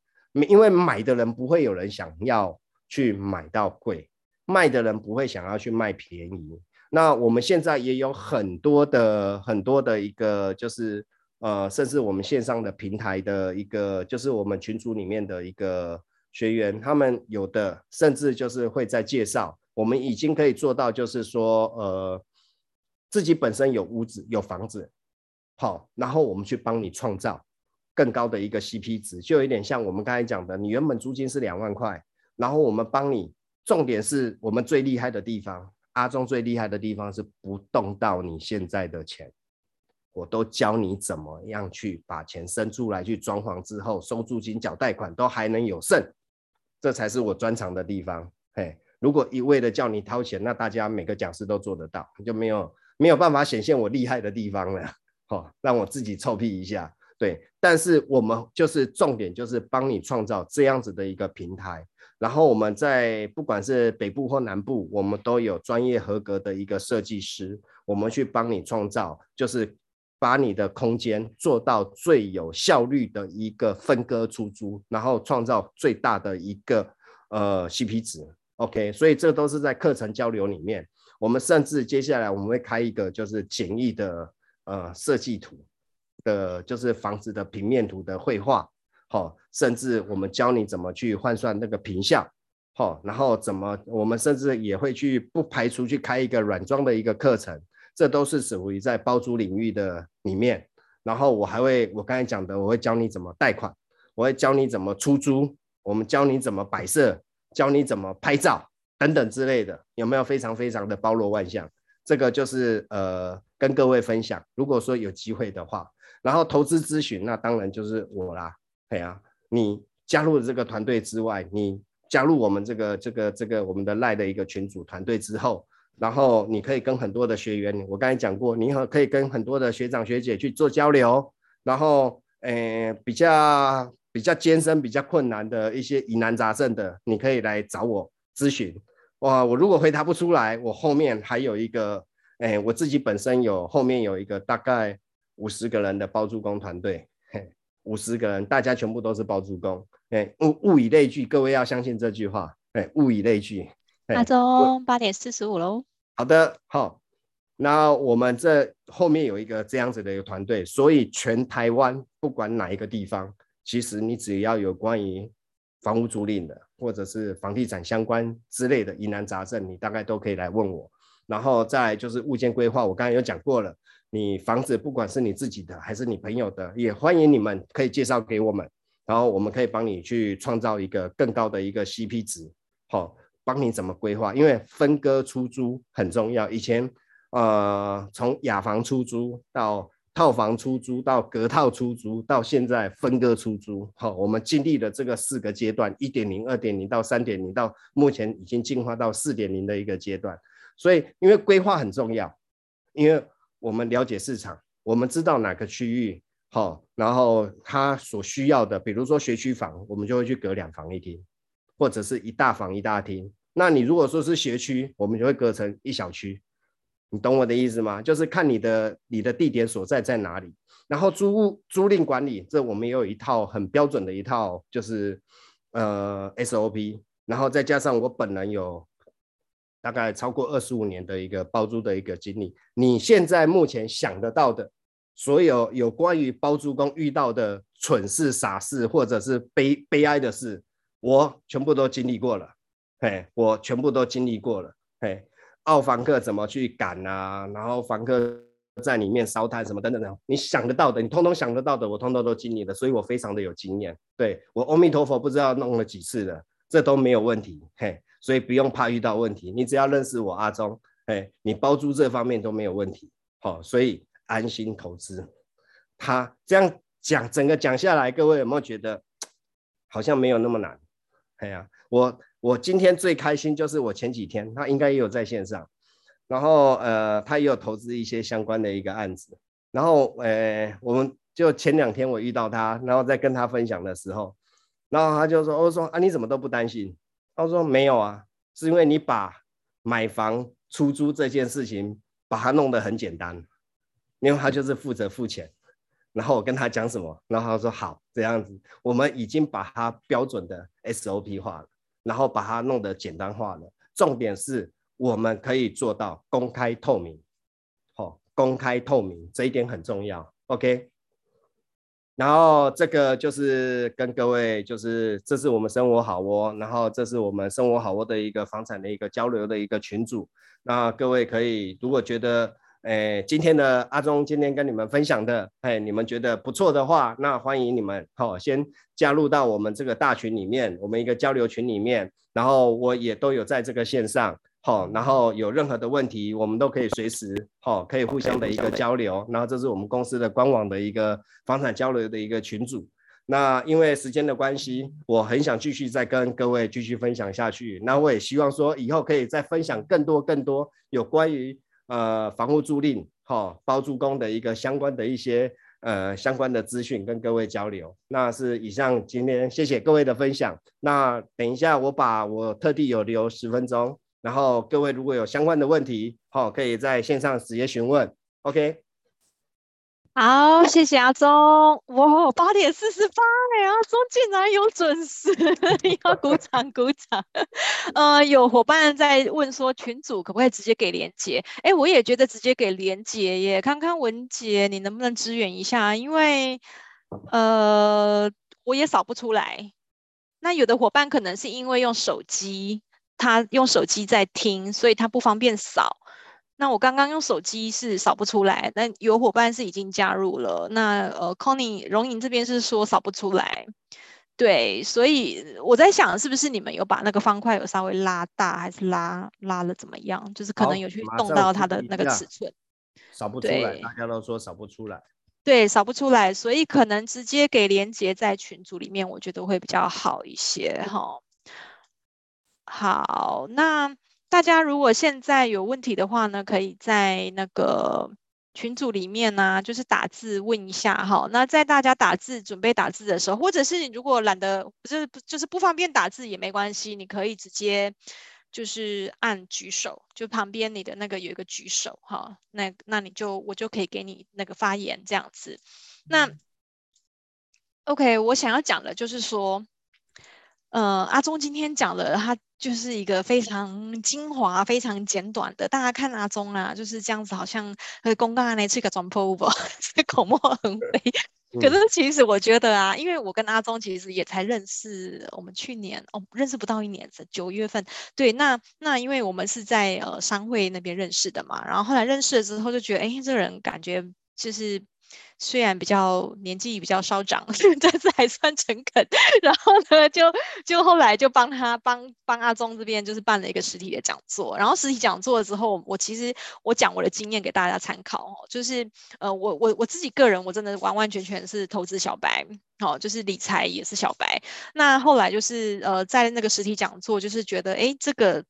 因为买的人不会有人想要去买到贵，卖的人不会想要去卖便宜。那我们现在也有很多的很多的一个，就是呃，甚至我们线上的平台的一个，就是我们群组里面的一个学员，他们有的甚至就是会在介绍，我们已经可以做到，就是说，呃。自己本身有屋子有房子，好，然后我们去帮你创造更高的一个 CP 值，就有点像我们刚才讲的，你原本租金是两万块，然后我们帮你，重点是我们最厉害的地方，阿中最厉害的地方是不动到你现在的钱，我都教你怎么样去把钱生出来，去装潢之后收租金、缴贷款都还能有剩，这才是我专长的地方。嘿，如果一味的叫你掏钱，那大家每个讲师都做得到，就没有。没有办法显现我厉害的地方了，好，让我自己臭屁一下。对，但是我们就是重点，就是帮你创造这样子的一个平台。然后我们在不管是北部或南部，我们都有专业合格的一个设计师，我们去帮你创造，就是把你的空间做到最有效率的一个分割出租，然后创造最大的一个呃 CP 值。OK，所以这都是在课程交流里面。我们甚至接下来我们会开一个就是简易的呃设计图的，就是房子的平面图的绘画，好，甚至我们教你怎么去换算那个坪效，好，然后怎么我们甚至也会去不排除去开一个软装的一个课程，这都是属于在包租领域的里面。然后我还会我刚才讲的，我会教你怎么贷款，我会教你怎么出租，我们教你怎么摆设，教你怎么拍照。等等之类的，有没有非常非常的包罗万象？这个就是呃跟各位分享。如果说有机会的话，然后投资咨询，那当然就是我啦。对啊，你加入了这个团队之外，你加入我们这个这个这个我们的赖的一个群组团队之后，然后你可以跟很多的学员，我刚才讲过，你可以跟很多的学长学姐去做交流。然后，呃，比较比较艰深、比较困难的一些疑难杂症的，你可以来找我。咨询哇，我如果回答不出来，我后面还有一个，哎，我自己本身有后面有一个大概五十个人的包租公团队，五十个人，大家全部都是包租公，诶，物物以类聚，各位要相信这句话，诶，物以类聚。阿忠八点四十五喽。好的，好，那我们这后面有一个这样子的一个团队，所以全台湾不管哪一个地方，其实你只要有关于房屋租赁的，或者是房地产相关之类的疑难杂症，你大概都可以来问我。然后再来就是物件规划，我刚才有讲过了。你房子不管是你自己的还是你朋友的，也欢迎你们可以介绍给我们，然后我们可以帮你去创造一个更高的一个 CP 值，好，帮你怎么规划？因为分割出租很重要。以前呃，从雅房出租到套房出租到隔套出租，到现在分割出租，好，我们经历了这个四个阶段：一点零、二点零到三点零，到目前已经进化到四点零的一个阶段。所以，因为规划很重要，因为我们了解市场，我们知道哪个区域好，然后他所需要的，比如说学区房，我们就会去隔两房一厅，或者是一大房一大厅。那你如果说是学区，我们就会隔成一小区。你懂我的意思吗？就是看你的你的地点所在在哪里。然后租屋租赁管理，这我们也有一套很标准的一套，就是呃 SOP。然后再加上我本人有。大概超过二十五年的一个包租的一个经历，你现在目前想得到的所有有关于包租公遇到的蠢事、傻事，或者是悲悲哀的事，我全部都经历过了。嘿，我全部都经历过了。嘿，奥房客怎么去赶啊？然后房客在里面烧炭什么等等等，你想得到的，你通通想得到的，我通通都经历了，所以我非常的有经验。对，我阿弥陀佛，不知道弄了几次了，这都没有问题。嘿。所以不用怕遇到问题，你只要认识我阿忠，哎，你包租这方面都没有问题，好，所以安心投资。他这样讲，整个讲下来，各位有没有觉得好像没有那么难？哎呀，我我今天最开心就是我前几天他应该也有在线上，然后呃他也有投资一些相关的一个案子，然后呃我们就前两天我遇到他，然后在跟他分享的时候，然后他就说我说啊你怎么都不担心？他说没有啊，是因为你把买房出租这件事情把它弄得很简单，因为他就是负责付钱。然后我跟他讲什么，然后他说好，这样子，我们已经把它标准的 SOP 化了，然后把它弄得简单化了。重点是我们可以做到公开透明，好，公开透明这一点很重要。OK。然后这个就是跟各位，就是这是我们生活好窝，然后这是我们生活好窝的一个房产的一个交流的一个群组。那各位可以，如果觉得，诶，今天的阿忠今天跟你们分享的，哎，你们觉得不错的话，那欢迎你们，好，先加入到我们这个大群里面，我们一个交流群里面，然后我也都有在这个线上。好，然后有任何的问题，我们都可以随时，好，可以互相的一个交流。然后这是我们公司的官网的一个房产交流的一个群组。那因为时间的关系，我很想继续再跟各位继续分享下去。那我也希望说以后可以再分享更多更多有关于呃房屋租赁、哈包租公的一个相关的一些呃相关的资讯跟各位交流。那是以上今天谢谢各位的分享。那等一下我把我特地有留十分钟。然后各位如果有相关的问题，好，可以在线上直接询问。OK，好，谢谢阿忠。哇，八点四十八哎，阿忠竟然有准时，要鼓掌鼓掌。呃，有伙伴在问说群组可不可以直接给连结？哎，我也觉得直接给连结耶，看看文杰你能不能支援一下，因为呃我也扫不出来。那有的伙伴可能是因为用手机。他用手机在听，所以他不方便扫。那我刚刚用手机是扫不出来，但有伙伴是已经加入了。那呃，Connie 荣莹这边是说扫不出来，对，所以我在想是不是你们有把那个方块有稍微拉大，还是拉拉了怎么样？就是可能有去动到它的那个尺寸，扫不出来。大家都说扫不出来，对，扫不出来，所以可能直接给连接在群组里面，我觉得会比较好一些哈。好，那大家如果现在有问题的话呢，可以在那个群组里面呢、啊，就是打字问一下哈。那在大家打字准备打字的时候，或者是你如果懒得，不是就是不方便打字也没关系，你可以直接就是按举手，就旁边你的那个有一个举手哈，那那你就我就可以给你那个发言这样子。那 OK，我想要讲的就是说，呃，阿中今天讲了，他就是一个非常精华、非常简短的。大家看阿中啊，就是这样子，好像呃，公告那次个转播不，口沫横飞。可是其实我觉得啊，因为我跟阿忠其实也才认识，我们去年哦认识不到一年，九月份。对，那那因为我们是在呃商会那边认识的嘛，然后后来认识了之后就觉得，哎，这个人感觉就是。虽然比较年纪比较稍长，但是还算诚恳。然后呢，就就后来就帮他帮帮阿宗这边就是办了一个实体的讲座。然后实体讲座之后，我其实我讲我的经验给大家参考哦，就是呃我我我自己个人我真的完完全全是投资小白，哦，就是理财也是小白。那后来就是呃在那个实体讲座，就是觉得哎这个。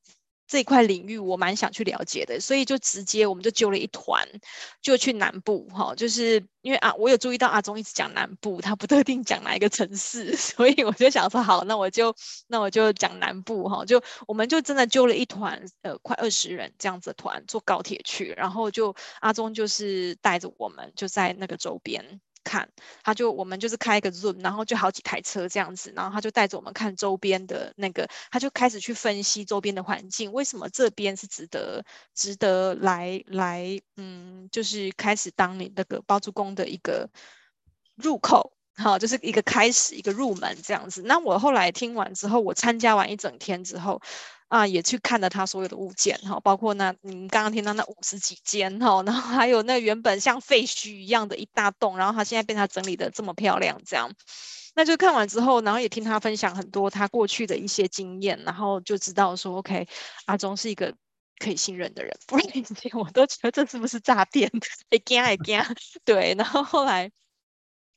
这一块领域我蛮想去了解的，所以就直接我们就揪了一团，就去南部哈，就是因为啊，我有注意到阿中一直讲南部，他不特定讲哪一个城市，所以我就想说好，那我就那我就讲南部哈，就我们就真的揪了一团，呃，快二十人这样子团，坐高铁去，然后就阿中就是带着我们就在那个周边。看，他就我们就是开一个 Zoom，然后就好几台车这样子，然后他就带着我们看周边的那个，他就开始去分析周边的环境，为什么这边是值得值得来来，嗯，就是开始当你那个包租公的一个入口，好，就是一个开始一个入门这样子。那我后来听完之后，我参加完一整天之后。啊，也去看了他所有的物件哈，包括那你刚刚听到那五十几间哈，然后还有那原本像废墟一样的一大栋，然后他现在被他整理得这么漂亮，这样，那就看完之后，然后也听他分享很多他过去的一些经验，然后就知道说，OK，阿忠是一个可以信任的人，不然以前我都觉得这是不是诈骗？哎惊哎惊，对，然后后来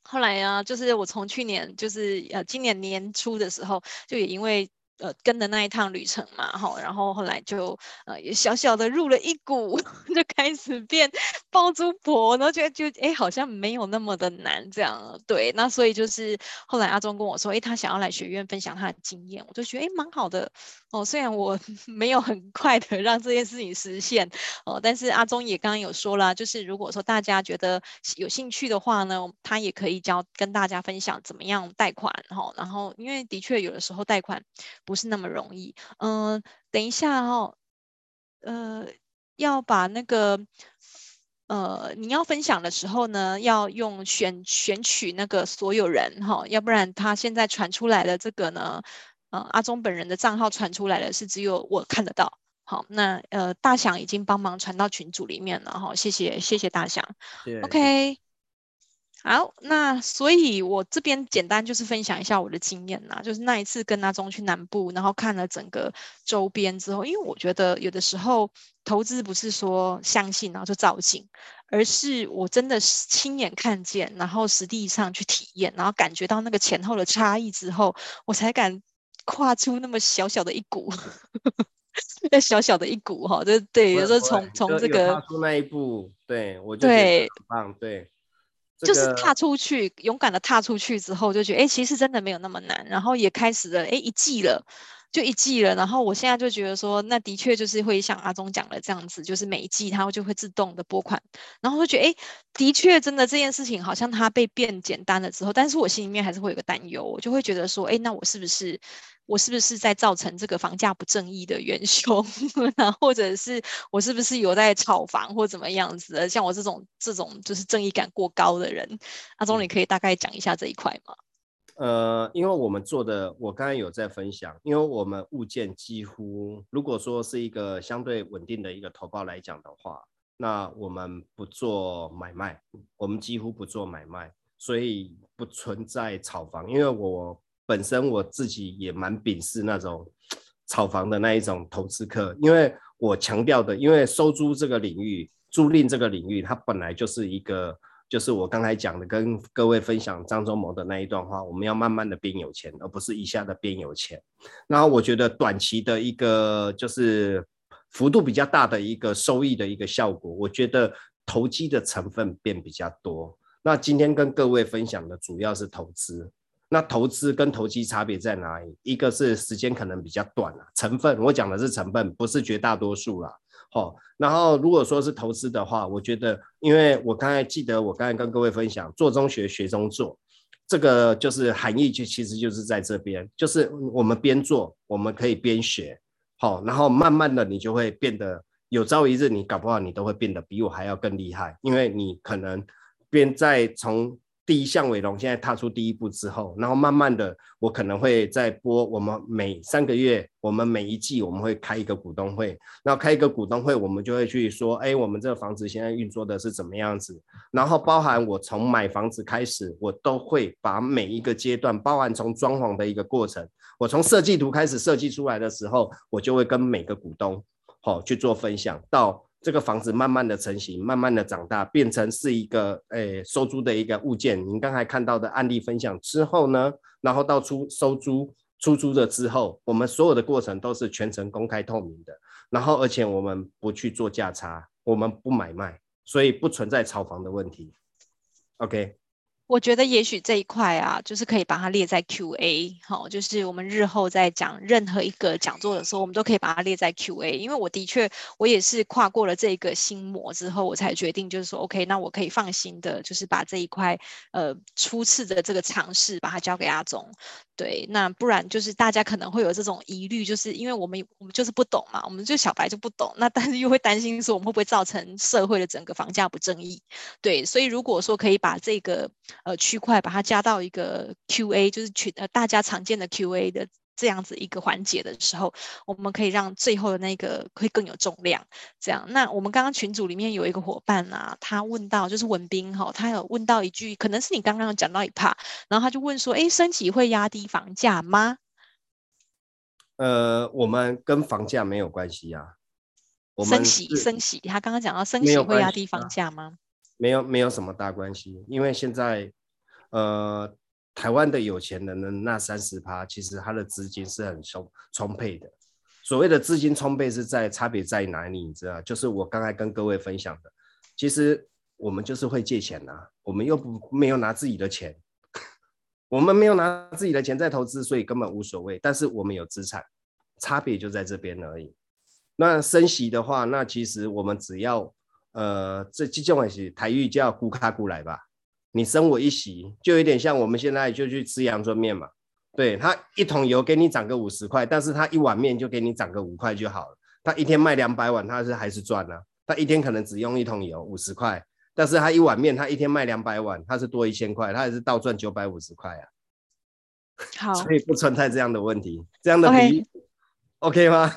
后来啊，就是我从去年就是呃今年年初的时候，就也因为。呃，跟的那一趟旅程嘛，哈，然后后来就呃也小小的入了一股，就开始变包租婆，然后觉得就哎好像没有那么的难这样，对，那所以就是后来阿中跟我说，哎，他想要来学院分享他的经验，我就觉得哎蛮好的哦，虽然我 没有很快的让这件事情实现哦，但是阿中也刚刚有说了，就是如果说大家觉得有兴趣的话呢，他也可以教跟大家分享怎么样贷款哈，然后因为的确有的时候贷款。不是那么容易，嗯、呃，等一下哦，呃，要把那个，呃，你要分享的时候呢，要用选选取那个所有人哈、哦，要不然他现在传出来的这个呢，呃，阿忠本人的账号传出来的是只有我看得到，好，那呃，大祥已经帮忙传到群组里面了哈、哦，谢谢谢谢大祥，OK。好，那所以我这边简单就是分享一下我的经验啦，就是那一次跟阿中去南部，然后看了整个周边之后，因为我觉得有的时候投资不是说相信然后就照进，而是我真的是亲眼看见，然后实地上去体验，然后感觉到那个前后的差异之后，我才敢跨出那么小小的一股，那小小的一股哈，对对，有时候从从这个跨出那一步，对我就觉得很棒，对。就是踏出去，勇敢的踏出去之后，就觉得哎、欸，其实真的没有那么难。然后也开始了，哎、欸，一季了，就一季了。然后我现在就觉得说，那的确就是会像阿忠讲的这样子，就是每一季它就会自动的拨款。然后就觉得，哎、欸，的确真的这件事情好像它被变简单了之后，但是我心里面还是会有个担忧，我就会觉得说，哎、欸，那我是不是？我是不是在造成这个房价不正义的元凶？那或者是我是不是有在炒房或怎么样子的？像我这种这种就是正义感过高的人，阿忠，你可以大概讲一下这一块吗？呃，因为我们做的，我刚才有在分享，因为我们物件几乎，如果说是一个相对稳定的一个投报来讲的话，那我们不做买卖，我们几乎不做买卖，所以不存在炒房，因为我。本身我自己也蛮鄙视那种炒房的那一种投资客，因为我强调的，因为收租这个领域、租赁这个领域，它本来就是一个，就是我刚才讲的，跟各位分享张忠谋的那一段话，我们要慢慢的变有钱，而不是一下子变有钱。然后我觉得短期的一个就是幅度比较大的一个收益的一个效果，我觉得投机的成分变比较多。那今天跟各位分享的主要是投资。那投资跟投机差别在哪里？一个是时间可能比较短了，成分我讲的是成分，不是绝大多数啦。好，然后如果说是投资的话，我觉得，因为我刚才记得我刚才跟各位分享，做中学学中做，这个就是含义，就其实就是在这边，就是我们边做，我们可以边学，好，然后慢慢的你就会变得有朝一日，你搞不好你都会变得比我还要更厉害，因为你可能边在从。第一项伟龙现在踏出第一步之后，然后慢慢的，我可能会再播。我们每三个月，我们每一季我们会开一个股东会，然后开一个股东会，我们就会去说，哎，我们这个房子现在运作的是怎么样子？然后包含我从买房子开始，我都会把每一个阶段，包含从装潢的一个过程，我从设计图开始设计出来的时候，我就会跟每个股东好、去做分享到。这个房子慢慢的成型，慢慢的长大，变成是一个诶、收租的一个物件。您刚才看到的案例分享之后呢，然后到出收租出租了之后，我们所有的过程都是全程公开透明的。然后而且我们不去做价差，我们不买卖，所以不存在炒房的问题。OK。我觉得也许这一块啊，就是可以把它列在 Q&A，好，就是我们日后在讲任何一个讲座的时候，我们都可以把它列在 Q&A。因为我的确，我也是跨过了这个心魔之后，我才决定就是说，OK，那我可以放心的，就是把这一块呃初次的这个尝试，把它交给阿总。对，那不然就是大家可能会有这种疑虑，就是因为我们我们就是不懂嘛，我们就小白就不懂，那但是又会担心说我们会不会造成社会的整个房价不正义？对，所以如果说可以把这个呃区块把它加到一个 QA，就是群呃大家常见的 QA 的。这样子一个环节的时候，我们可以让最后的那个会更有重量。这样，那我们刚刚群组里面有一个伙伴啊，他问到就是文斌哈，他有问到一句，可能是你刚刚讲到一 part，然后他就问说，哎，升息会压低房价吗？呃，我们跟房价没有关系啊。我们升息，升息，他刚刚讲到升息会压低房价吗？没有，没有什么大关系，因为现在，呃。台湾的有钱人的那三十趴，其实他的资金是很充充沛的。所谓的资金充沛是在差别在哪里？你知道，就是我刚才跟各位分享的，其实我们就是会借钱啊，我们又不没有拿自己的钱，我们没有拿自己的钱在投资，所以根本无所谓。但是我们有资产，差别就在这边而已。那升息的话，那其实我们只要呃，这这种东西台语叫“咕卡咕来”吧。你升我一席，就有点像我们现在就去吃阳春面嘛。对，他一桶油给你涨个五十块，但是他一碗面就给你涨个五块就好了。他一天卖两百碗，他是还是赚啊。他一天可能只用一桶油五十块，但是他一碗面，他一天卖两百碗，他是多一千块，他还是倒赚九百五十块啊。好，所以不存在这样的问题，这样的比喻 OK 吗？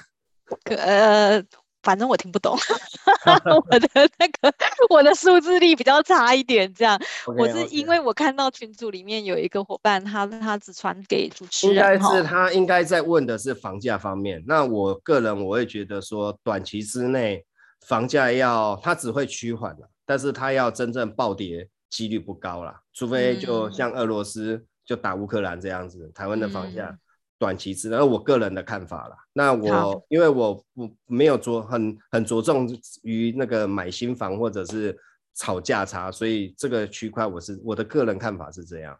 呃。反正我听不懂 我的那个我的数字力比较差一点，这样。Okay, 我是因为我看到群组里面有一个伙伴，他他只传给主持人，应该是他应该在问的是房价方面。那我个人我会觉得说，短期之内房价要它只会趋缓了，但是它要真正暴跌几率不高了，除非就像俄罗斯就打乌克兰这样子，嗯、台湾的房价。短期之内，我个人的看法啦。那我因为我不没有着很很着重于那个买新房或者是炒价差，所以这个区块我是我的个人看法是这样。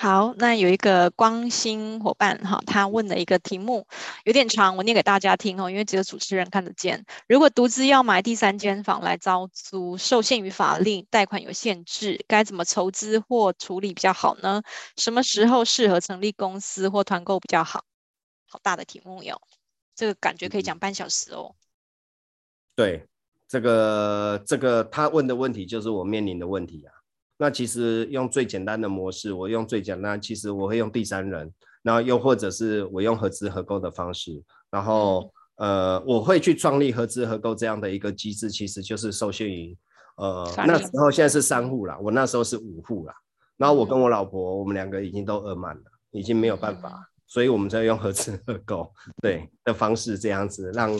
好，那有一个光新伙伴哈，他问了一个题目，有点长，我念给大家听哦，因为只有主持人看得见。如果独自要买第三间房来招租，受限于法令，贷款有限制，该怎么筹资或处理比较好呢？什么时候适合成立公司或团购比较好？好大的题目哟，这个感觉可以讲半小时哦。对，这个这个他问的问题就是我面临的问题啊。那其实用最简单的模式，我用最简单，其实我会用第三人，然后又或者是我用合资合购的方式，然后呃，我会去创立合资合购这样的一个机制，其实就是受限于呃那时候现在是三户啦，我那时候是五户啦，然后我跟我老婆，我们两个已经都额满了，已经没有办法，所以我们在用合资合购对的方式这样子，让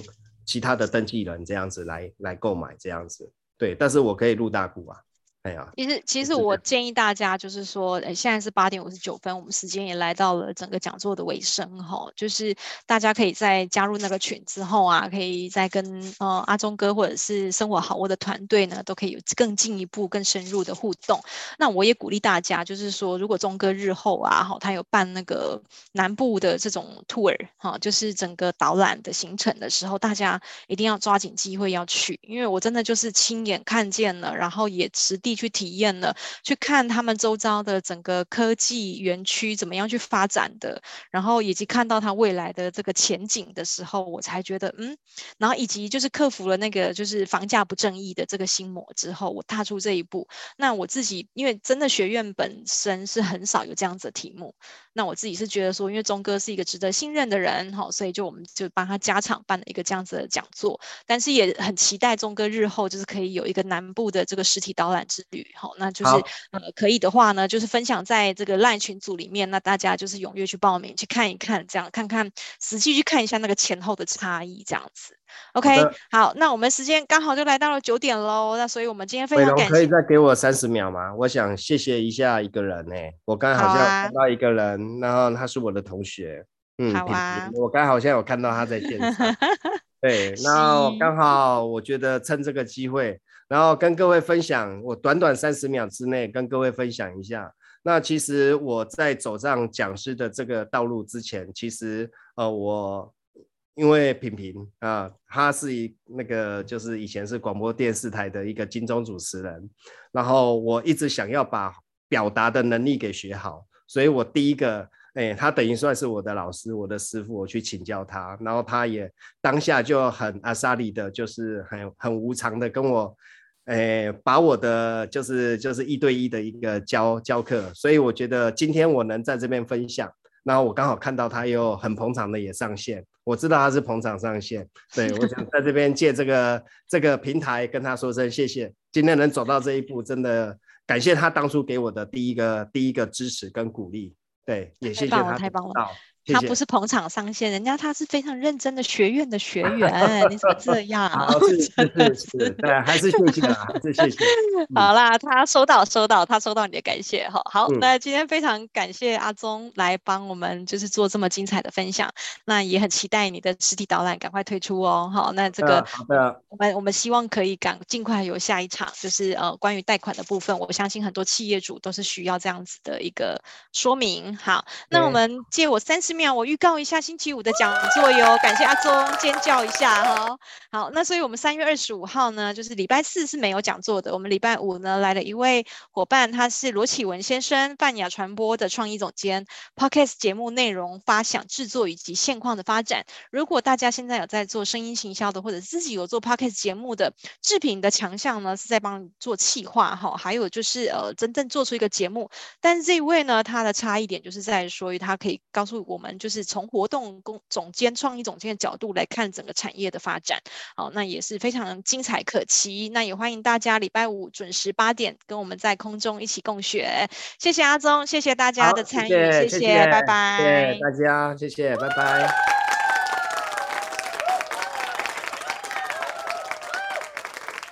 其他的登记人这样子来来购买这样子，对，但是我可以入大股啊。哎呀，其实其实我建议大家就是说，哎，现在是八点五十九分，我们时间也来到了整个讲座的尾声哈。就是大家可以在加入那个群之后啊，可以再跟呃阿忠哥或者是生活好窝的团队呢，都可以有更进一步、更深入的互动。那我也鼓励大家，就是说，如果忠哥日后啊，哈，他有办那个南部的这种 tour 哈，就是整个导览的行程的时候，大家一定要抓紧机会要去，因为我真的就是亲眼看见了，然后也实地。去体验了，去看他们周遭的整个科技园区怎么样去发展的，然后以及看到它未来的这个前景的时候，我才觉得嗯，然后以及就是克服了那个就是房价不正义的这个心魔之后，我踏出这一步。那我自己因为真的学院本身是很少有这样子的题目，那我自己是觉得说，因为钟哥是一个值得信任的人，好，所以就我们就帮他加场办了一个这样子的讲座，但是也很期待钟哥日后就是可以有一个南部的这个实体导览旅，好，那就是呃可以的话呢，就是分享在这个 LINE 群组里面，那大家就是踊跃去报名去看一看，这样看看实际去看一下那个前后的差异，这样子。OK，好，那我们时间刚好就来到了九点喽，那所以我们今天非常感谢。可以再给我三十秒吗？我想谢谢一下一个人呢、欸，我刚好像看到一个人，啊、然后他是我的同学，嗯，好啊，我刚好像有看到他在现场，对，然后刚好我觉得趁这个机会，然后跟各位分享，我短短三十秒之内跟各位分享一下。那其实我在走上讲师的这个道路之前，其实呃我。因为品平啊，他是一那个就是以前是广播电视台的一个金钟主持人，然后我一直想要把表达的能力给学好，所以我第一个，哎，他等于算是我的老师，我的师傅，我去请教他，然后他也当下就很阿萨里的，就是很很无偿的跟我，哎，把我的就是就是一对一的一个教教课，所以我觉得今天我能在这边分享。然后我刚好看到他又很捧场的也上线，我知道他是捧场上线，对，我想在这边借这个这个平台跟他说声谢谢，今天能走到这一步，真的感谢他当初给我的第一个第一个支持跟鼓励，对，也谢谢他。太棒了，他不是捧场上线，人家他是非常认真的学院的学员，你怎么这样？好是是是，对，还是谢谢啊，还是谢谢。好啦，他收到收到，他收到你的感谢哈。好，嗯、那今天非常感谢阿宗来帮我们就是做这么精彩的分享，那也很期待你的实体导览赶快推出哦。好，那这个好的，我们我们希望可以赶尽快有下一场，就是呃关于贷款的部分，我相信很多企业主都是需要这样子的一个说明。好，那我们借我三十秒。我预告一下星期五的讲座哟，感谢阿宗尖叫一下哈。好，那所以我们三月二十五号呢，就是礼拜四是没有讲座的。我们礼拜五呢来了一位伙伴，他是罗启文先生，泛亚传播的创意总监，Podcast 节目内容发想制作以及现况的发展。如果大家现在有在做声音行销的，或者自己有做 Podcast 节目的，制品的强项呢是在帮你做企划哈，还有就是呃真正做出一个节目。但是这一位呢，他的差异点就是在于说，他可以告诉我们。就是从活动工总监、创意总监的角度来看整个产业的发展，好，那也是非常精彩可期。那也欢迎大家礼拜五准时八点跟我们在空中一起共学。谢谢阿宗，谢谢大家的参与，谢谢，谢谢，拜拜。谢谢大家，谢谢，拜拜。